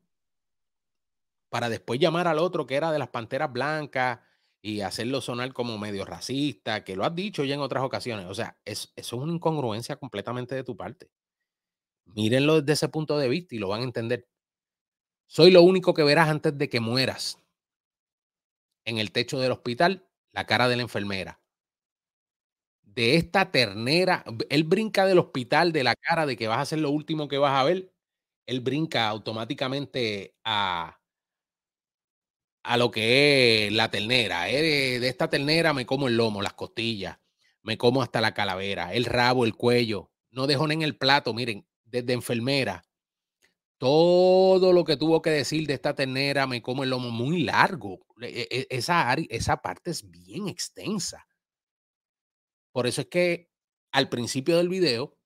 para después llamar al otro que era de las panteras blancas y hacerlo sonar como medio racista, que lo has dicho ya en otras ocasiones. O sea, es, eso es una incongruencia completamente de tu parte. Mírenlo desde ese punto de vista y lo van a entender. Soy lo único que verás antes de que mueras. En el techo del hospital, la cara de la enfermera. De esta ternera, él brinca del hospital de la cara de que vas a ser lo último que vas a ver. Él brinca automáticamente a, a lo que es la ternera. De esta ternera me como el lomo, las costillas, me como hasta la calavera, el rabo, el cuello. No dejo en el plato, miren, desde enfermera. Todo lo que tuvo que decir de esta ternera me como el lomo muy largo. E, e, esa, esa parte es bien extensa. Por eso es que al principio del video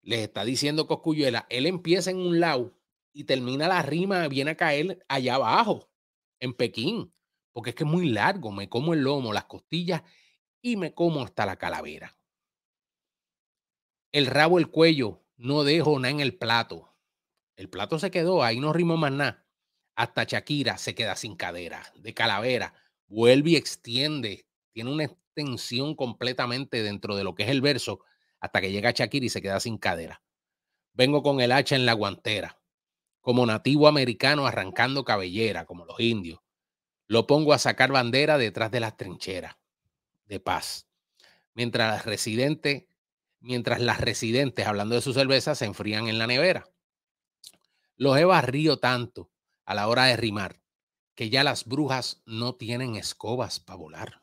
les está diciendo Coscuyuela, él empieza en un lado y termina la rima, viene a caer allá abajo en Pekín, porque es que es muy largo, me como el lomo, las costillas y me como hasta la calavera. El rabo, el cuello, no dejo nada en el plato. El plato se quedó, ahí no rimó más nada. Hasta Shakira se queda sin cadera, de calavera, vuelve y extiende, tiene una extensión completamente dentro de lo que es el verso, hasta que llega Shakira y se queda sin cadera. Vengo con el hacha en la guantera como nativo americano arrancando cabellera, como los indios. Lo pongo a sacar bandera detrás de las trincheras de paz. Mientras las residentes, mientras las residentes, hablando de su cerveza, se enfrían en la nevera. Los he barrido tanto a la hora de rimar que ya las brujas no tienen escobas para volar.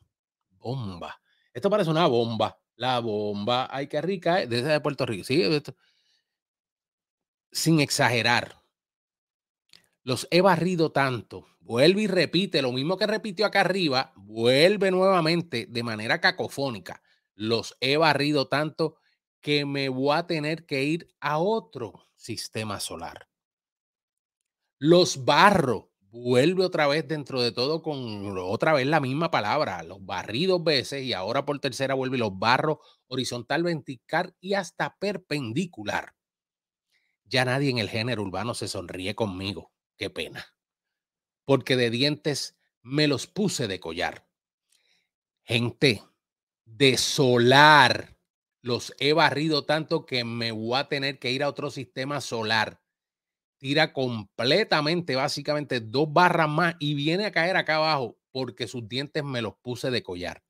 Bomba. Esto parece una bomba. La bomba, ay, qué rica, ¿eh? desde Puerto Rico. Sin exagerar los he barrido tanto. Vuelve y repite lo mismo que repitió acá arriba, vuelve nuevamente de manera cacofónica. Los he barrido tanto que me voy a tener que ir a otro sistema solar. Los barro, vuelve otra vez dentro de todo con otra vez la misma palabra, los barrí dos veces y ahora por tercera vuelve los barro horizontal, vertical y hasta perpendicular. Ya nadie en el género urbano se sonríe conmigo. Qué pena. Porque de dientes me los puse de collar. Gente, de solar, los he barrido tanto que me voy a tener que ir a otro sistema solar tira completamente, básicamente dos barras más y viene a caer acá abajo porque sus dientes me los puse de collar.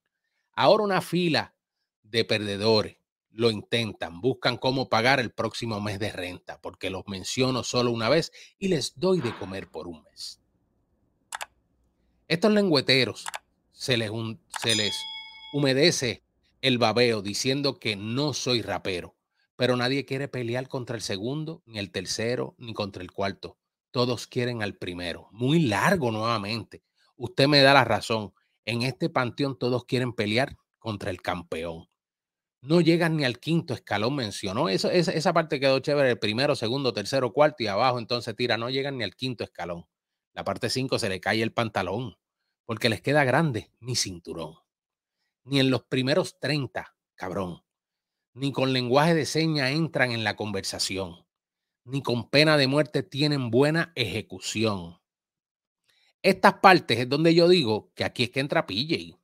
Ahora una fila de perdedores lo intentan, buscan cómo pagar el próximo mes de renta, porque los menciono solo una vez y les doy de comer por un mes. Estos lengüeteros se les, se les humedece el babeo diciendo que no soy rapero pero nadie quiere pelear contra el segundo, ni el tercero, ni contra el cuarto. Todos quieren al primero. Muy largo nuevamente. Usted me da la razón. En este panteón todos quieren pelear contra el campeón. No llegan ni al quinto escalón, mencionó. Eso, esa, esa parte quedó chévere. El primero, segundo, tercero, cuarto y abajo entonces tira. No llegan ni al quinto escalón. La parte cinco se le cae el pantalón porque les queda grande mi cinturón. Ni en los primeros 30, cabrón ni con lenguaje de seña entran en la conversación, ni con pena de muerte tienen buena ejecución. Estas partes es donde yo digo que aquí es que entra PJ.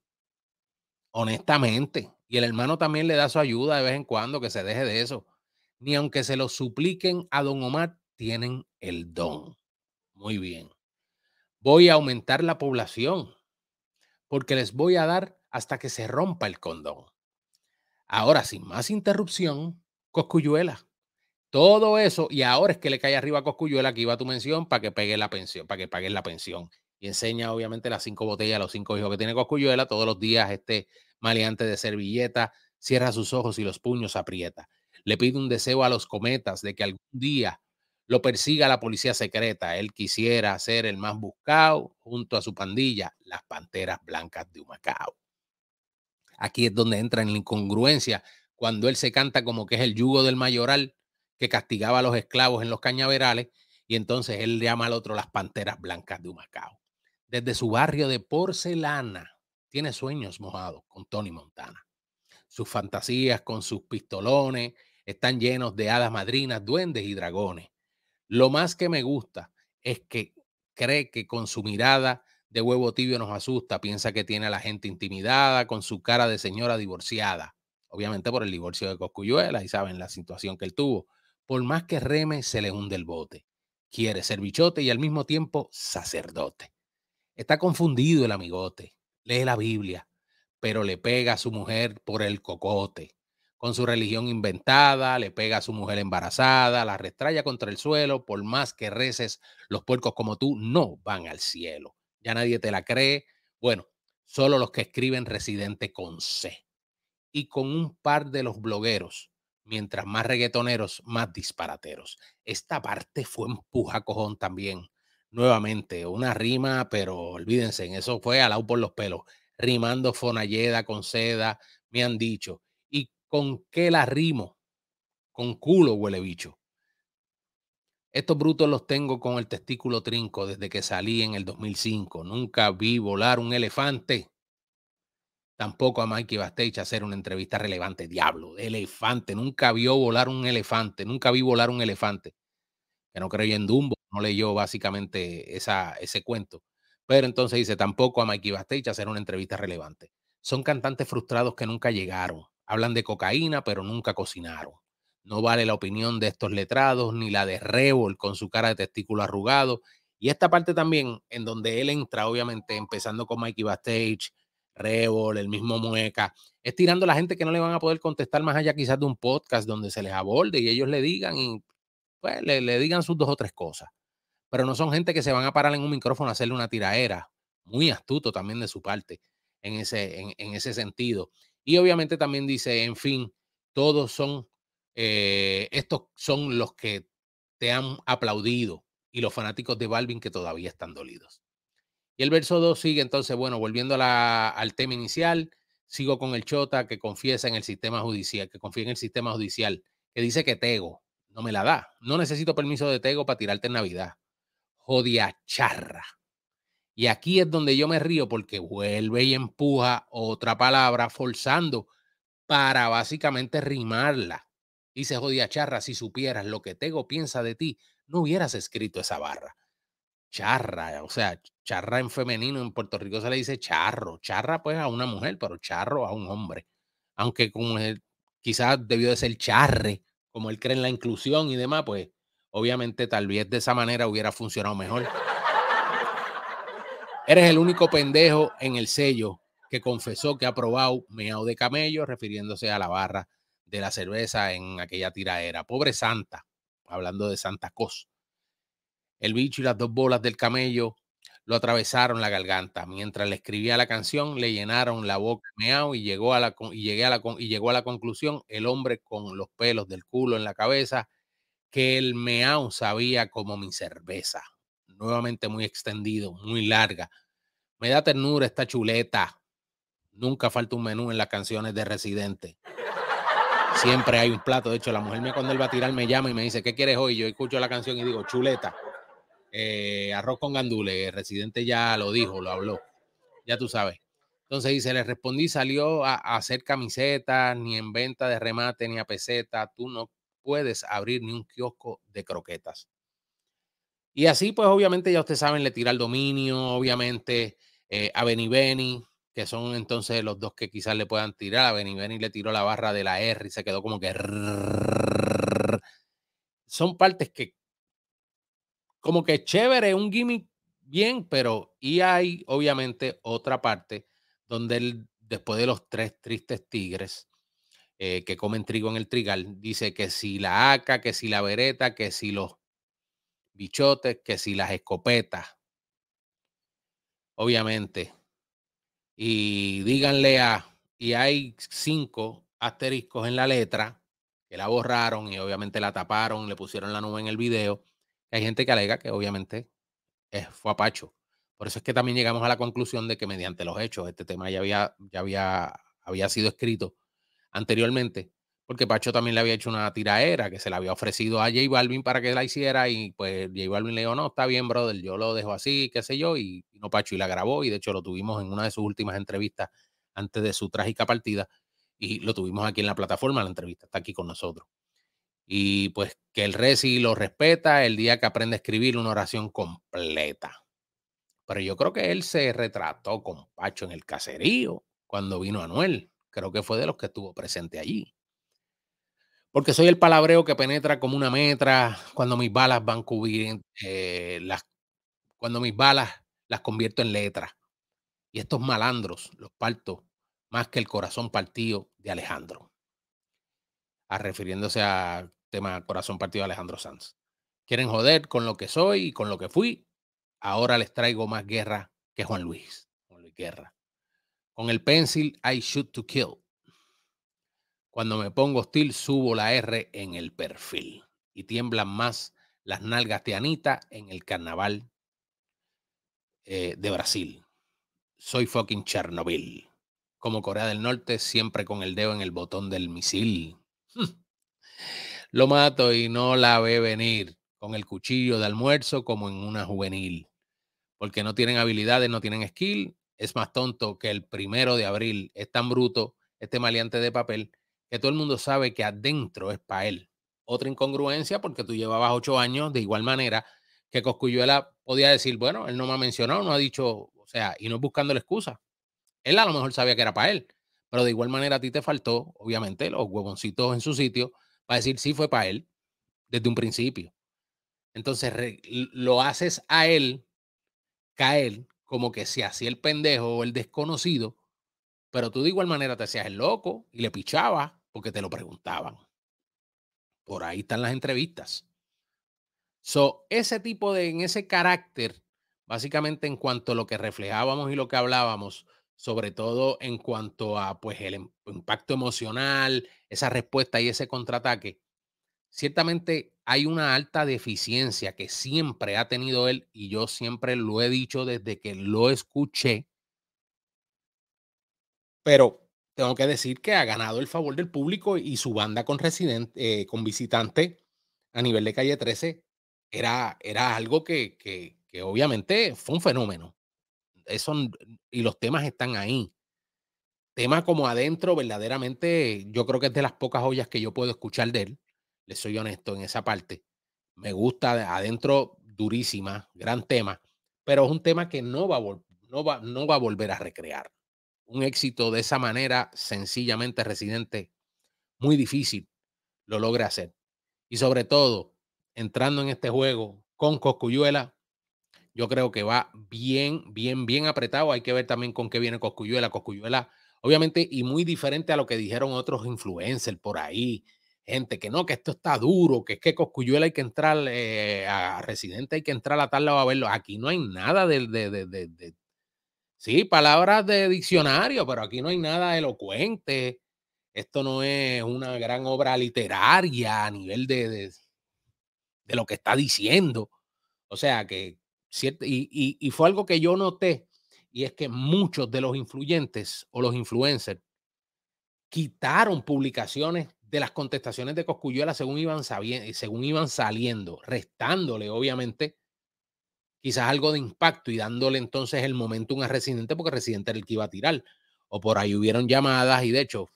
Honestamente. Y el hermano también le da su ayuda de vez en cuando, que se deje de eso. Ni aunque se lo supliquen a don Omar, tienen el don. Muy bien. Voy a aumentar la población porque les voy a dar hasta que se rompa el condón. Ahora, sin más interrupción, Coscuyuela. Todo eso, y ahora es que le cae arriba a Coscuyuela que iba a tu mención para que pegue la pensión, para que pagues la pensión. Y enseña, obviamente, las cinco botellas, los cinco hijos que tiene Coscuyuela. Todos los días, este maleante de servilleta cierra sus ojos y los puños aprieta. Le pide un deseo a los cometas de que algún día lo persiga la policía secreta. Él quisiera ser el más buscado junto a su pandilla, las panteras blancas de Humacao. Aquí es donde entra en la incongruencia cuando él se canta como que es el yugo del mayoral que castigaba a los esclavos en los cañaverales y entonces él llama al otro las panteras blancas de Humacao. Desde su barrio de porcelana tiene sueños mojados con Tony Montana. Sus fantasías con sus pistolones están llenos de hadas madrinas, duendes y dragones. Lo más que me gusta es que cree que con su mirada de huevo tibio nos asusta, piensa que tiene a la gente intimidada con su cara de señora divorciada, obviamente por el divorcio de Coscuyuela y saben la situación que él tuvo. Por más que reme, se le hunde el bote. Quiere ser bichote y al mismo tiempo sacerdote. Está confundido el amigote, lee la Biblia, pero le pega a su mujer por el cocote. Con su religión inventada, le pega a su mujer embarazada, la restraya contra el suelo, por más que reces, los puercos como tú no van al cielo ya nadie te la cree. Bueno, solo los que escriben residente con C. Y con un par de los blogueros, mientras más reggaetoneros, más disparateros. Esta parte fue empuja cojón también. Nuevamente, una rima, pero olvídense, en eso fue alado por los pelos. Rimando Fonalleda con seda, me han dicho. ¿Y con qué la rimo? Con culo, huele bicho. Estos brutos los tengo con el testículo trinco desde que salí en el 2005. Nunca vi volar un elefante. Tampoco a Mikey Bastage hacer una entrevista relevante. Diablo, elefante. Nunca vio volar un elefante. Nunca vi volar un elefante. Que no creía en Dumbo. No leyó básicamente esa, ese cuento. Pero entonces dice, tampoco a Mikey Bastage hacer una entrevista relevante. Son cantantes frustrados que nunca llegaron. Hablan de cocaína, pero nunca cocinaron. No vale la opinión de estos letrados ni la de Revol con su cara de testículo arrugado. Y esta parte también, en donde él entra, obviamente, empezando con Mikey Bastage, Revol, el mismo Mueca, es tirando a la gente que no le van a poder contestar más allá quizás de un podcast donde se les aborde y ellos le digan y pues le, digan sus dos o tres cosas. Pero no son gente que se van a parar en un micrófono a hacerle una tiraera. Muy astuto también de su parte en ese, en ese sentido. Y obviamente también dice, en fin, todos son eh, estos son los que te han aplaudido y los fanáticos de Balvin que todavía están dolidos. Y el verso 2 sigue entonces, bueno, volviendo al tema inicial, sigo con el chota que confiesa en el sistema judicial, que confía en el sistema judicial, que dice que Tego no me la da. No necesito permiso de Tego para tirarte en Navidad. Jodia charra. Y aquí es donde yo me río porque vuelve y empuja otra palabra forzando para básicamente rimarla. Dice Jodia charra, si supieras lo que Tego piensa de ti, no hubieras escrito esa barra. Charra, o sea, charra en femenino, en Puerto Rico se le dice charro. Charra pues a una mujer, pero charro a un hombre. Aunque como él, quizás debió de ser charre, como él cree en la inclusión y demás, pues obviamente tal vez de esa manera hubiera funcionado mejor. Eres el único pendejo en el sello que confesó que ha probado meao de camello, refiriéndose a la barra de la cerveza en aquella tiraera. Pobre Santa, hablando de Santa Cos. El bicho y las dos bolas del camello lo atravesaron la garganta. Mientras le escribía la canción, le llenaron la boca meao y llegó a la y llegué a la y llegó a la conclusión el hombre con los pelos del culo en la cabeza que el meao sabía como mi cerveza. Nuevamente muy extendido, muy larga. Me da ternura esta chuleta. Nunca falta un menú en las canciones de Residente. Siempre hay un plato. De hecho, la mujer me cuando él va a tirar me llama y me dice, ¿qué quieres hoy? Yo escucho la canción y digo, chuleta. Eh, arroz con gandules, el residente ya lo dijo, lo habló, ya tú sabes. Entonces dice, le respondí, salió a, hacer camisetas, ni en venta de remate, ni a peseta, tú no puedes abrir ni un kiosco de croquetas. Y así, pues obviamente ya ustedes saben, le tira el dominio, obviamente eh, a Benny Benny, que son entonces los dos que quizás le puedan tirar. A Benny Benny le tiró la barra de la R y se quedó como que... Son partes que como que chévere, un gimmick bien, pero y hay obviamente otra parte donde él, después de los tres tristes tigres que comen trigo en el trigal, dice que si la aca, que si la vereta, que si los bichotes, que si las escopetas, obviamente. Y díganle a, y hay cinco asteriscos en la letra que la borraron y obviamente la taparon, le pusieron la nube en el video hay gente que alega que obviamente fue a Pacho. Por eso es que también llegamos a la conclusión de que mediante los hechos este tema ya había, ya había, había sido escrito anteriormente, porque Pacho también le había hecho una tiraera que se le había ofrecido a J Balvin para que la hiciera y pues J Balvin le dijo, no, está bien, brother, yo lo dejo así, qué sé yo, y, y no Pacho y la grabó y de hecho lo tuvimos en una de sus últimas entrevistas antes de su trágica partida y lo tuvimos aquí en la plataforma, la entrevista está aquí con nosotros y pues que el Resi lo respeta el día que aprende a escribir una oración completa. Pero yo creo que él se retrató con Pacho en el caserío cuando vino Anuel. Creo que fue de los que estuvo presente allí. Porque soy el palabreo que penetra como una metra cuando mis balas van cubrir, eh, las, cuando mis balas las convierto en letras. Y estos malandros los parto más que el corazón partido de Alejandro. A refiriéndose a tema Corazón Partido Alejandro Sanz. Quieren joder con lo que soy y con lo que fui. Ahora les traigo más guerra que Juan Luis. Juan Luis Guerra. Con el pencil, I shoot to kill. Cuando me pongo hostil, subo la R en el perfil y tiemblan más las nalgas de Anita en el carnaval eh, de Brasil. Soy fucking Chernobyl. Como Corea del Norte, siempre con el dedo en el botón del misil. Lo mato y no la ve venir con el cuchillo de almuerzo como en una juvenil. Porque no tienen habilidades, no tienen skill. Es más tonto que el primero de abril. Es tan bruto este maleante de papel que todo el mundo sabe que adentro es para él. Otra incongruencia porque tú llevabas ocho años de igual manera que Coscuyuela podía decir, bueno, él no me ha mencionado, no ha dicho, o sea, y no es buscando la excusa. Él a lo mejor sabía que era para él, pero de igual manera a ti te faltó, obviamente, los huevoncitos en su sitio va a decir sí fue para él desde un principio. Entonces lo haces a él caer como que se hacía el pendejo o el desconocido, pero tú de igual manera te hacías el loco y le pichabas porque te lo preguntaban. Por ahí están las entrevistas. So, ese tipo de, en ese carácter, básicamente en cuanto a lo que reflejábamos y lo que hablábamos, sobre todo en cuanto a pues el impacto emocional, esa respuesta y ese contraataque, ciertamente hay una alta deficiencia que siempre ha tenido él y yo siempre lo he dicho desde que lo escuché. Pero tengo que decir que ha ganado el favor del público y su banda con, residente, eh, con visitante a nivel de calle 13 era, era algo que, que, obviamente fue un fenómeno. Eso, y los temas están ahí. Temas como adentro, verdaderamente, yo creo que es de las pocas ollas que yo puedo escuchar de él. Le soy honesto en esa parte. Me gusta adentro, durísima, gran tema, pero es un tema que no va, no va, no va a volver a recrear. Un éxito de esa manera, sencillamente, residente, muy difícil lo logra hacer. Y sobre todo, entrando en este juego con Coscuyuela, yo creo que va bien, bien, bien apretado. Hay que ver también con qué viene Coscuyuela. Coscuyuela, obviamente, y muy diferente a lo que dijeron otros influencers por ahí. Gente que no, que esto está duro, que es que Coscuyuela hay que entrar eh, a Residente, hay que entrar a la tarde a verlo. Aquí no hay nada de, de, sí, palabras de diccionario, pero aquí no hay nada elocuente. Esto no es una gran obra literaria a nivel de, de lo que está diciendo. O sea que y, fue algo que yo noté, y es que muchos de los influyentes o los influencers quitaron publicaciones de las contestaciones de Coscuyuela según iban, según iban saliendo, restándole, obviamente, quizás algo de impacto y dándole entonces el momentum a Residente, porque Residente era el que iba a tirar. O por ahí hubieron llamadas y de hecho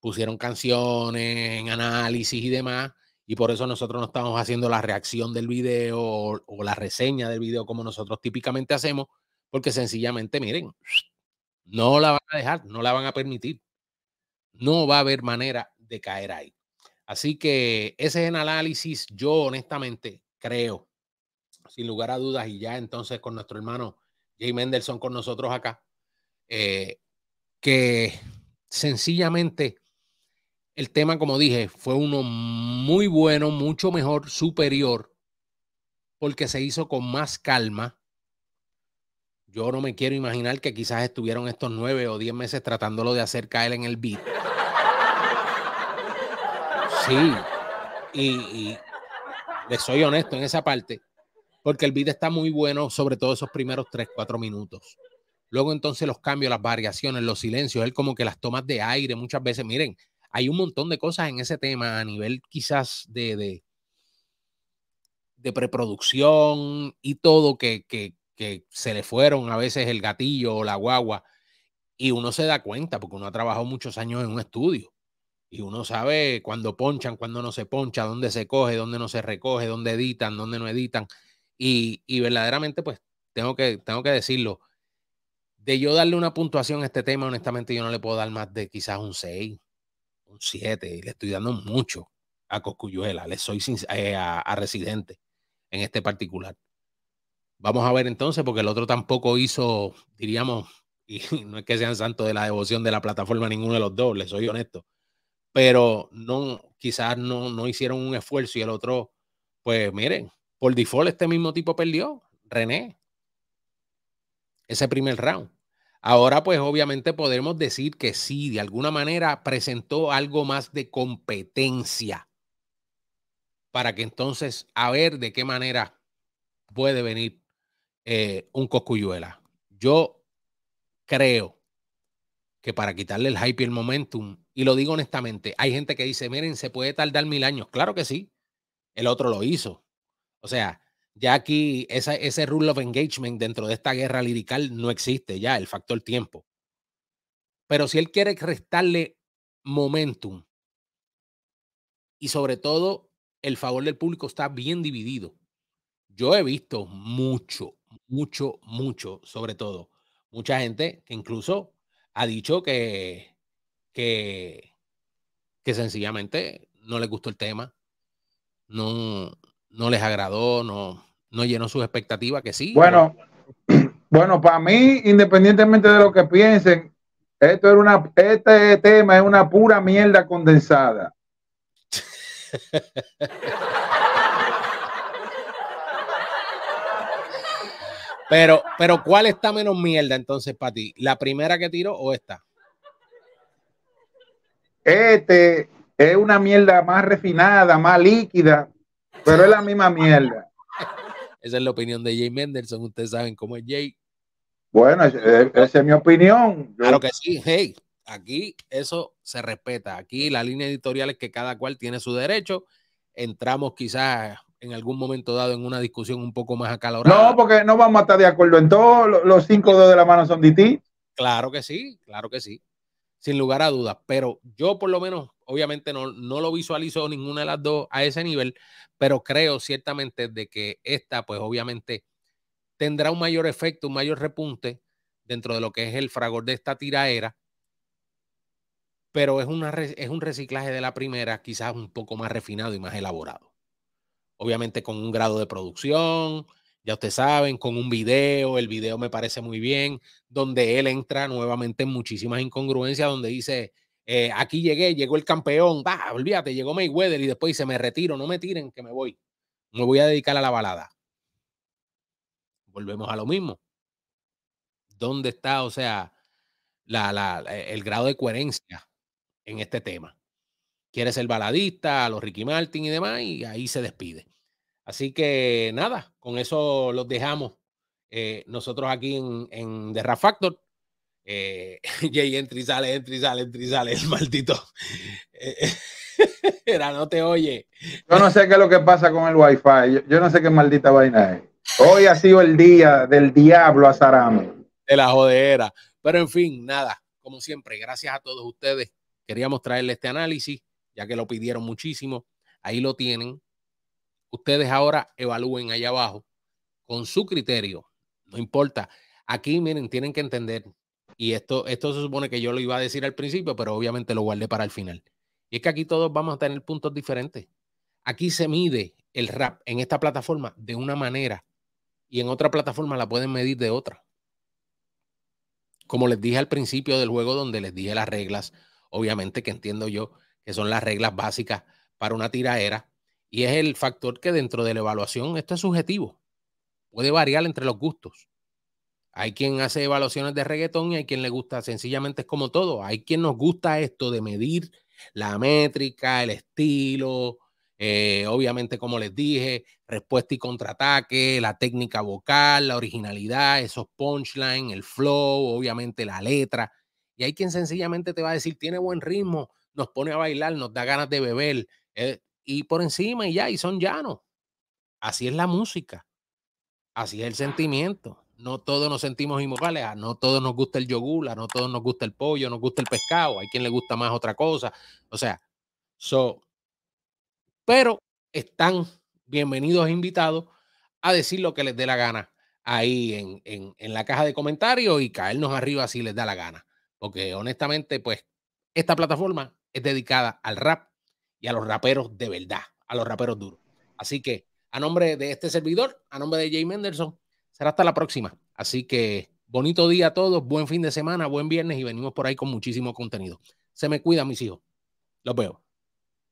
pusieron canciones en análisis y demás y por eso nosotros no estamos haciendo la reacción del video o, la reseña del video como nosotros típicamente hacemos, porque sencillamente, miren, no la van a dejar, no la van a permitir. No va a haber manera de caer ahí. Así que ese es el análisis. Yo honestamente creo, sin lugar a dudas, y ya entonces con nuestro hermano Jay Mendelssohn con nosotros acá, eh, que sencillamente el tema, como dije, fue uno muy bueno, mucho mejor, superior, porque se hizo con más calma. Yo no me quiero imaginar que quizás estuvieron estos nueve o diez meses tratándolo de hacer caer en el beat. Sí, y, y les soy honesto en esa parte, porque el beat está muy bueno, sobre todo esos primeros tres, cuatro minutos. Luego entonces los cambios, las variaciones, los silencios, él como que las tomas de aire muchas veces, miren, hay un montón de cosas en ese tema a nivel quizás de, de, preproducción y todo que, se le fueron a veces el gatillo o la guagua y uno se da cuenta porque uno ha trabajado muchos años en un estudio y uno sabe cuándo ponchan, cuándo no se poncha, dónde se coge, dónde no se recoge, dónde editan, dónde no editan y, y verdaderamente pues tengo que, tengo que decirlo, de yo darle una puntuación a este tema, honestamente yo no le puedo dar más de quizás un 6, un 7, le estoy dando mucho a Coscuyuela, le soy eh, a, Residente en este particular. Vamos a ver entonces, porque el otro tampoco hizo, diríamos, y no es que sean santos de la devoción de la plataforma ninguno de los dos, le soy honesto, pero no, quizás no, no hicieron un esfuerzo y el otro, pues miren, por default este mismo tipo perdió, René, ese primer round. Ahora, pues obviamente podemos decir que sí, de alguna manera presentó algo más de competencia para que entonces a ver de qué manera puede venir eh, un Coscuyuela. Yo creo que para quitarle el hype y el momentum, y lo digo honestamente, hay gente que dice, miren, se puede tardar mil años. Claro que sí, el otro lo hizo. O sea, ya aquí ese rule of engagement dentro de esta guerra lirical no existe ya, el factor tiempo. Pero si él quiere restarle momentum y sobre todo el favor del público está bien dividido. Yo he visto mucho, mucho, mucho, sobre todo, mucha gente que incluso ha dicho que, que, que sencillamente no les gustó el tema, no, no les agradó, no, no llenó sus expectativas, que sí. Bueno, bueno, para mí, independientemente de lo que piensen, esto era una, este tema es una pura mierda condensada. pero, pero, ¿cuál está menos mierda entonces para ti? ¿La primera que tiró o esta? Este es una mierda más refinada, más líquida, pero es la misma mierda. Esa es la opinión de Jay Mendelssohn. Ustedes saben cómo es Jay. Bueno, esa es mi opinión. Claro que sí. Hey, Aquí eso se respeta. Aquí la línea editorial es que cada cual tiene su derecho. Entramos quizás en algún momento dado en una discusión un poco más acalorada. No, porque no vamos a estar de acuerdo en todo. Los cinco dedos de la mano son de ti. Claro que sí, claro que sí. Sin lugar a dudas. Pero yo por lo menos, obviamente no, no lo visualizo ninguna de las dos a ese nivel, pero creo ciertamente de que esta, pues obviamente tendrá un mayor efecto, un mayor repunte dentro de lo que es el fragor de esta tiraera, pero es, una, es un reciclaje de la primera, quizás un poco más refinado y más elaborado. Obviamente con un grado de producción, ya ustedes saben, con un video, el video me parece muy bien, donde él entra nuevamente en muchísimas incongruencias, donde dice, eh, aquí llegué, llegó el campeón, va, olvídate, llegó Mayweather y después dice, me retiro, no me tiren, que me voy, me voy a dedicar a la balada. Volvemos a lo mismo. ¿Dónde está, o sea, la, eh, el grado de coherencia en este tema? Quiere ser baladista, a los Ricky Martin y demás, y ahí se despide. Así que nada, con eso los dejamos eh, nosotros aquí en, en The Rap Factor. Eh, Jay entra y sale, entra y sale, entra y sale, el maldito. Era, no te oye. Yo no sé qué es lo que pasa con el wifi. Yo, yo no sé qué maldita vaina es. Hoy ha sido el día del diablo a Sarame de la jodera. Pero en fin, nada, como siempre, gracias a todos ustedes. Queríamos traerle este análisis, ya que lo pidieron muchísimo. Ahí lo tienen. Ustedes ahora evalúen allá abajo con su criterio. No importa. Aquí, miren, tienen que entender. Y esto, esto se supone que yo lo iba a decir al principio, pero obviamente lo guardé para el final. Y es que aquí todos vamos a tener puntos diferentes. Aquí se mide el rap en esta plataforma de una manera y en otra plataforma la pueden medir de otra como les dije al principio del juego, donde les dije las reglas, obviamente que entiendo yo que son las reglas básicas para una tiraera, y es el factor que dentro de la evaluación esto es subjetivo, puede variar entre los gustos. Hay quien hace evaluaciones de reggaetón y hay quien le gusta, sencillamente es como todo, hay quien nos gusta esto de medir la métrica, el estilo, eh, obviamente, como les dije, respuesta y contraataque, la técnica vocal, la originalidad, esos punchlines, el flow, obviamente la letra. Y hay quien sencillamente te va a decir, tiene buen ritmo, nos pone a bailar, nos da ganas de beber. Eh, y por encima y ya, y son llanos. Así es la música. Así es el sentimiento. No todos nos sentimos iguales, no todos nos gusta el yogur, no todos nos gusta el pollo, nos gusta el pescado, hay quien le gusta más otra cosa. O sea, so, pero están bienvenidos e invitados a decir lo que les dé la gana ahí en, en, la caja de comentarios y caernos arriba si les da la gana. Porque honestamente, pues esta plataforma es dedicada al rap y a los raperos de verdad, a los raperos duros. Así que a nombre de este servidor, a nombre de Jay Mendelson, será hasta la próxima. Así que bonito día a todos, buen fin de semana, buen viernes y venimos por ahí con muchísimo contenido. Se me cuidan mis hijos. Los veo.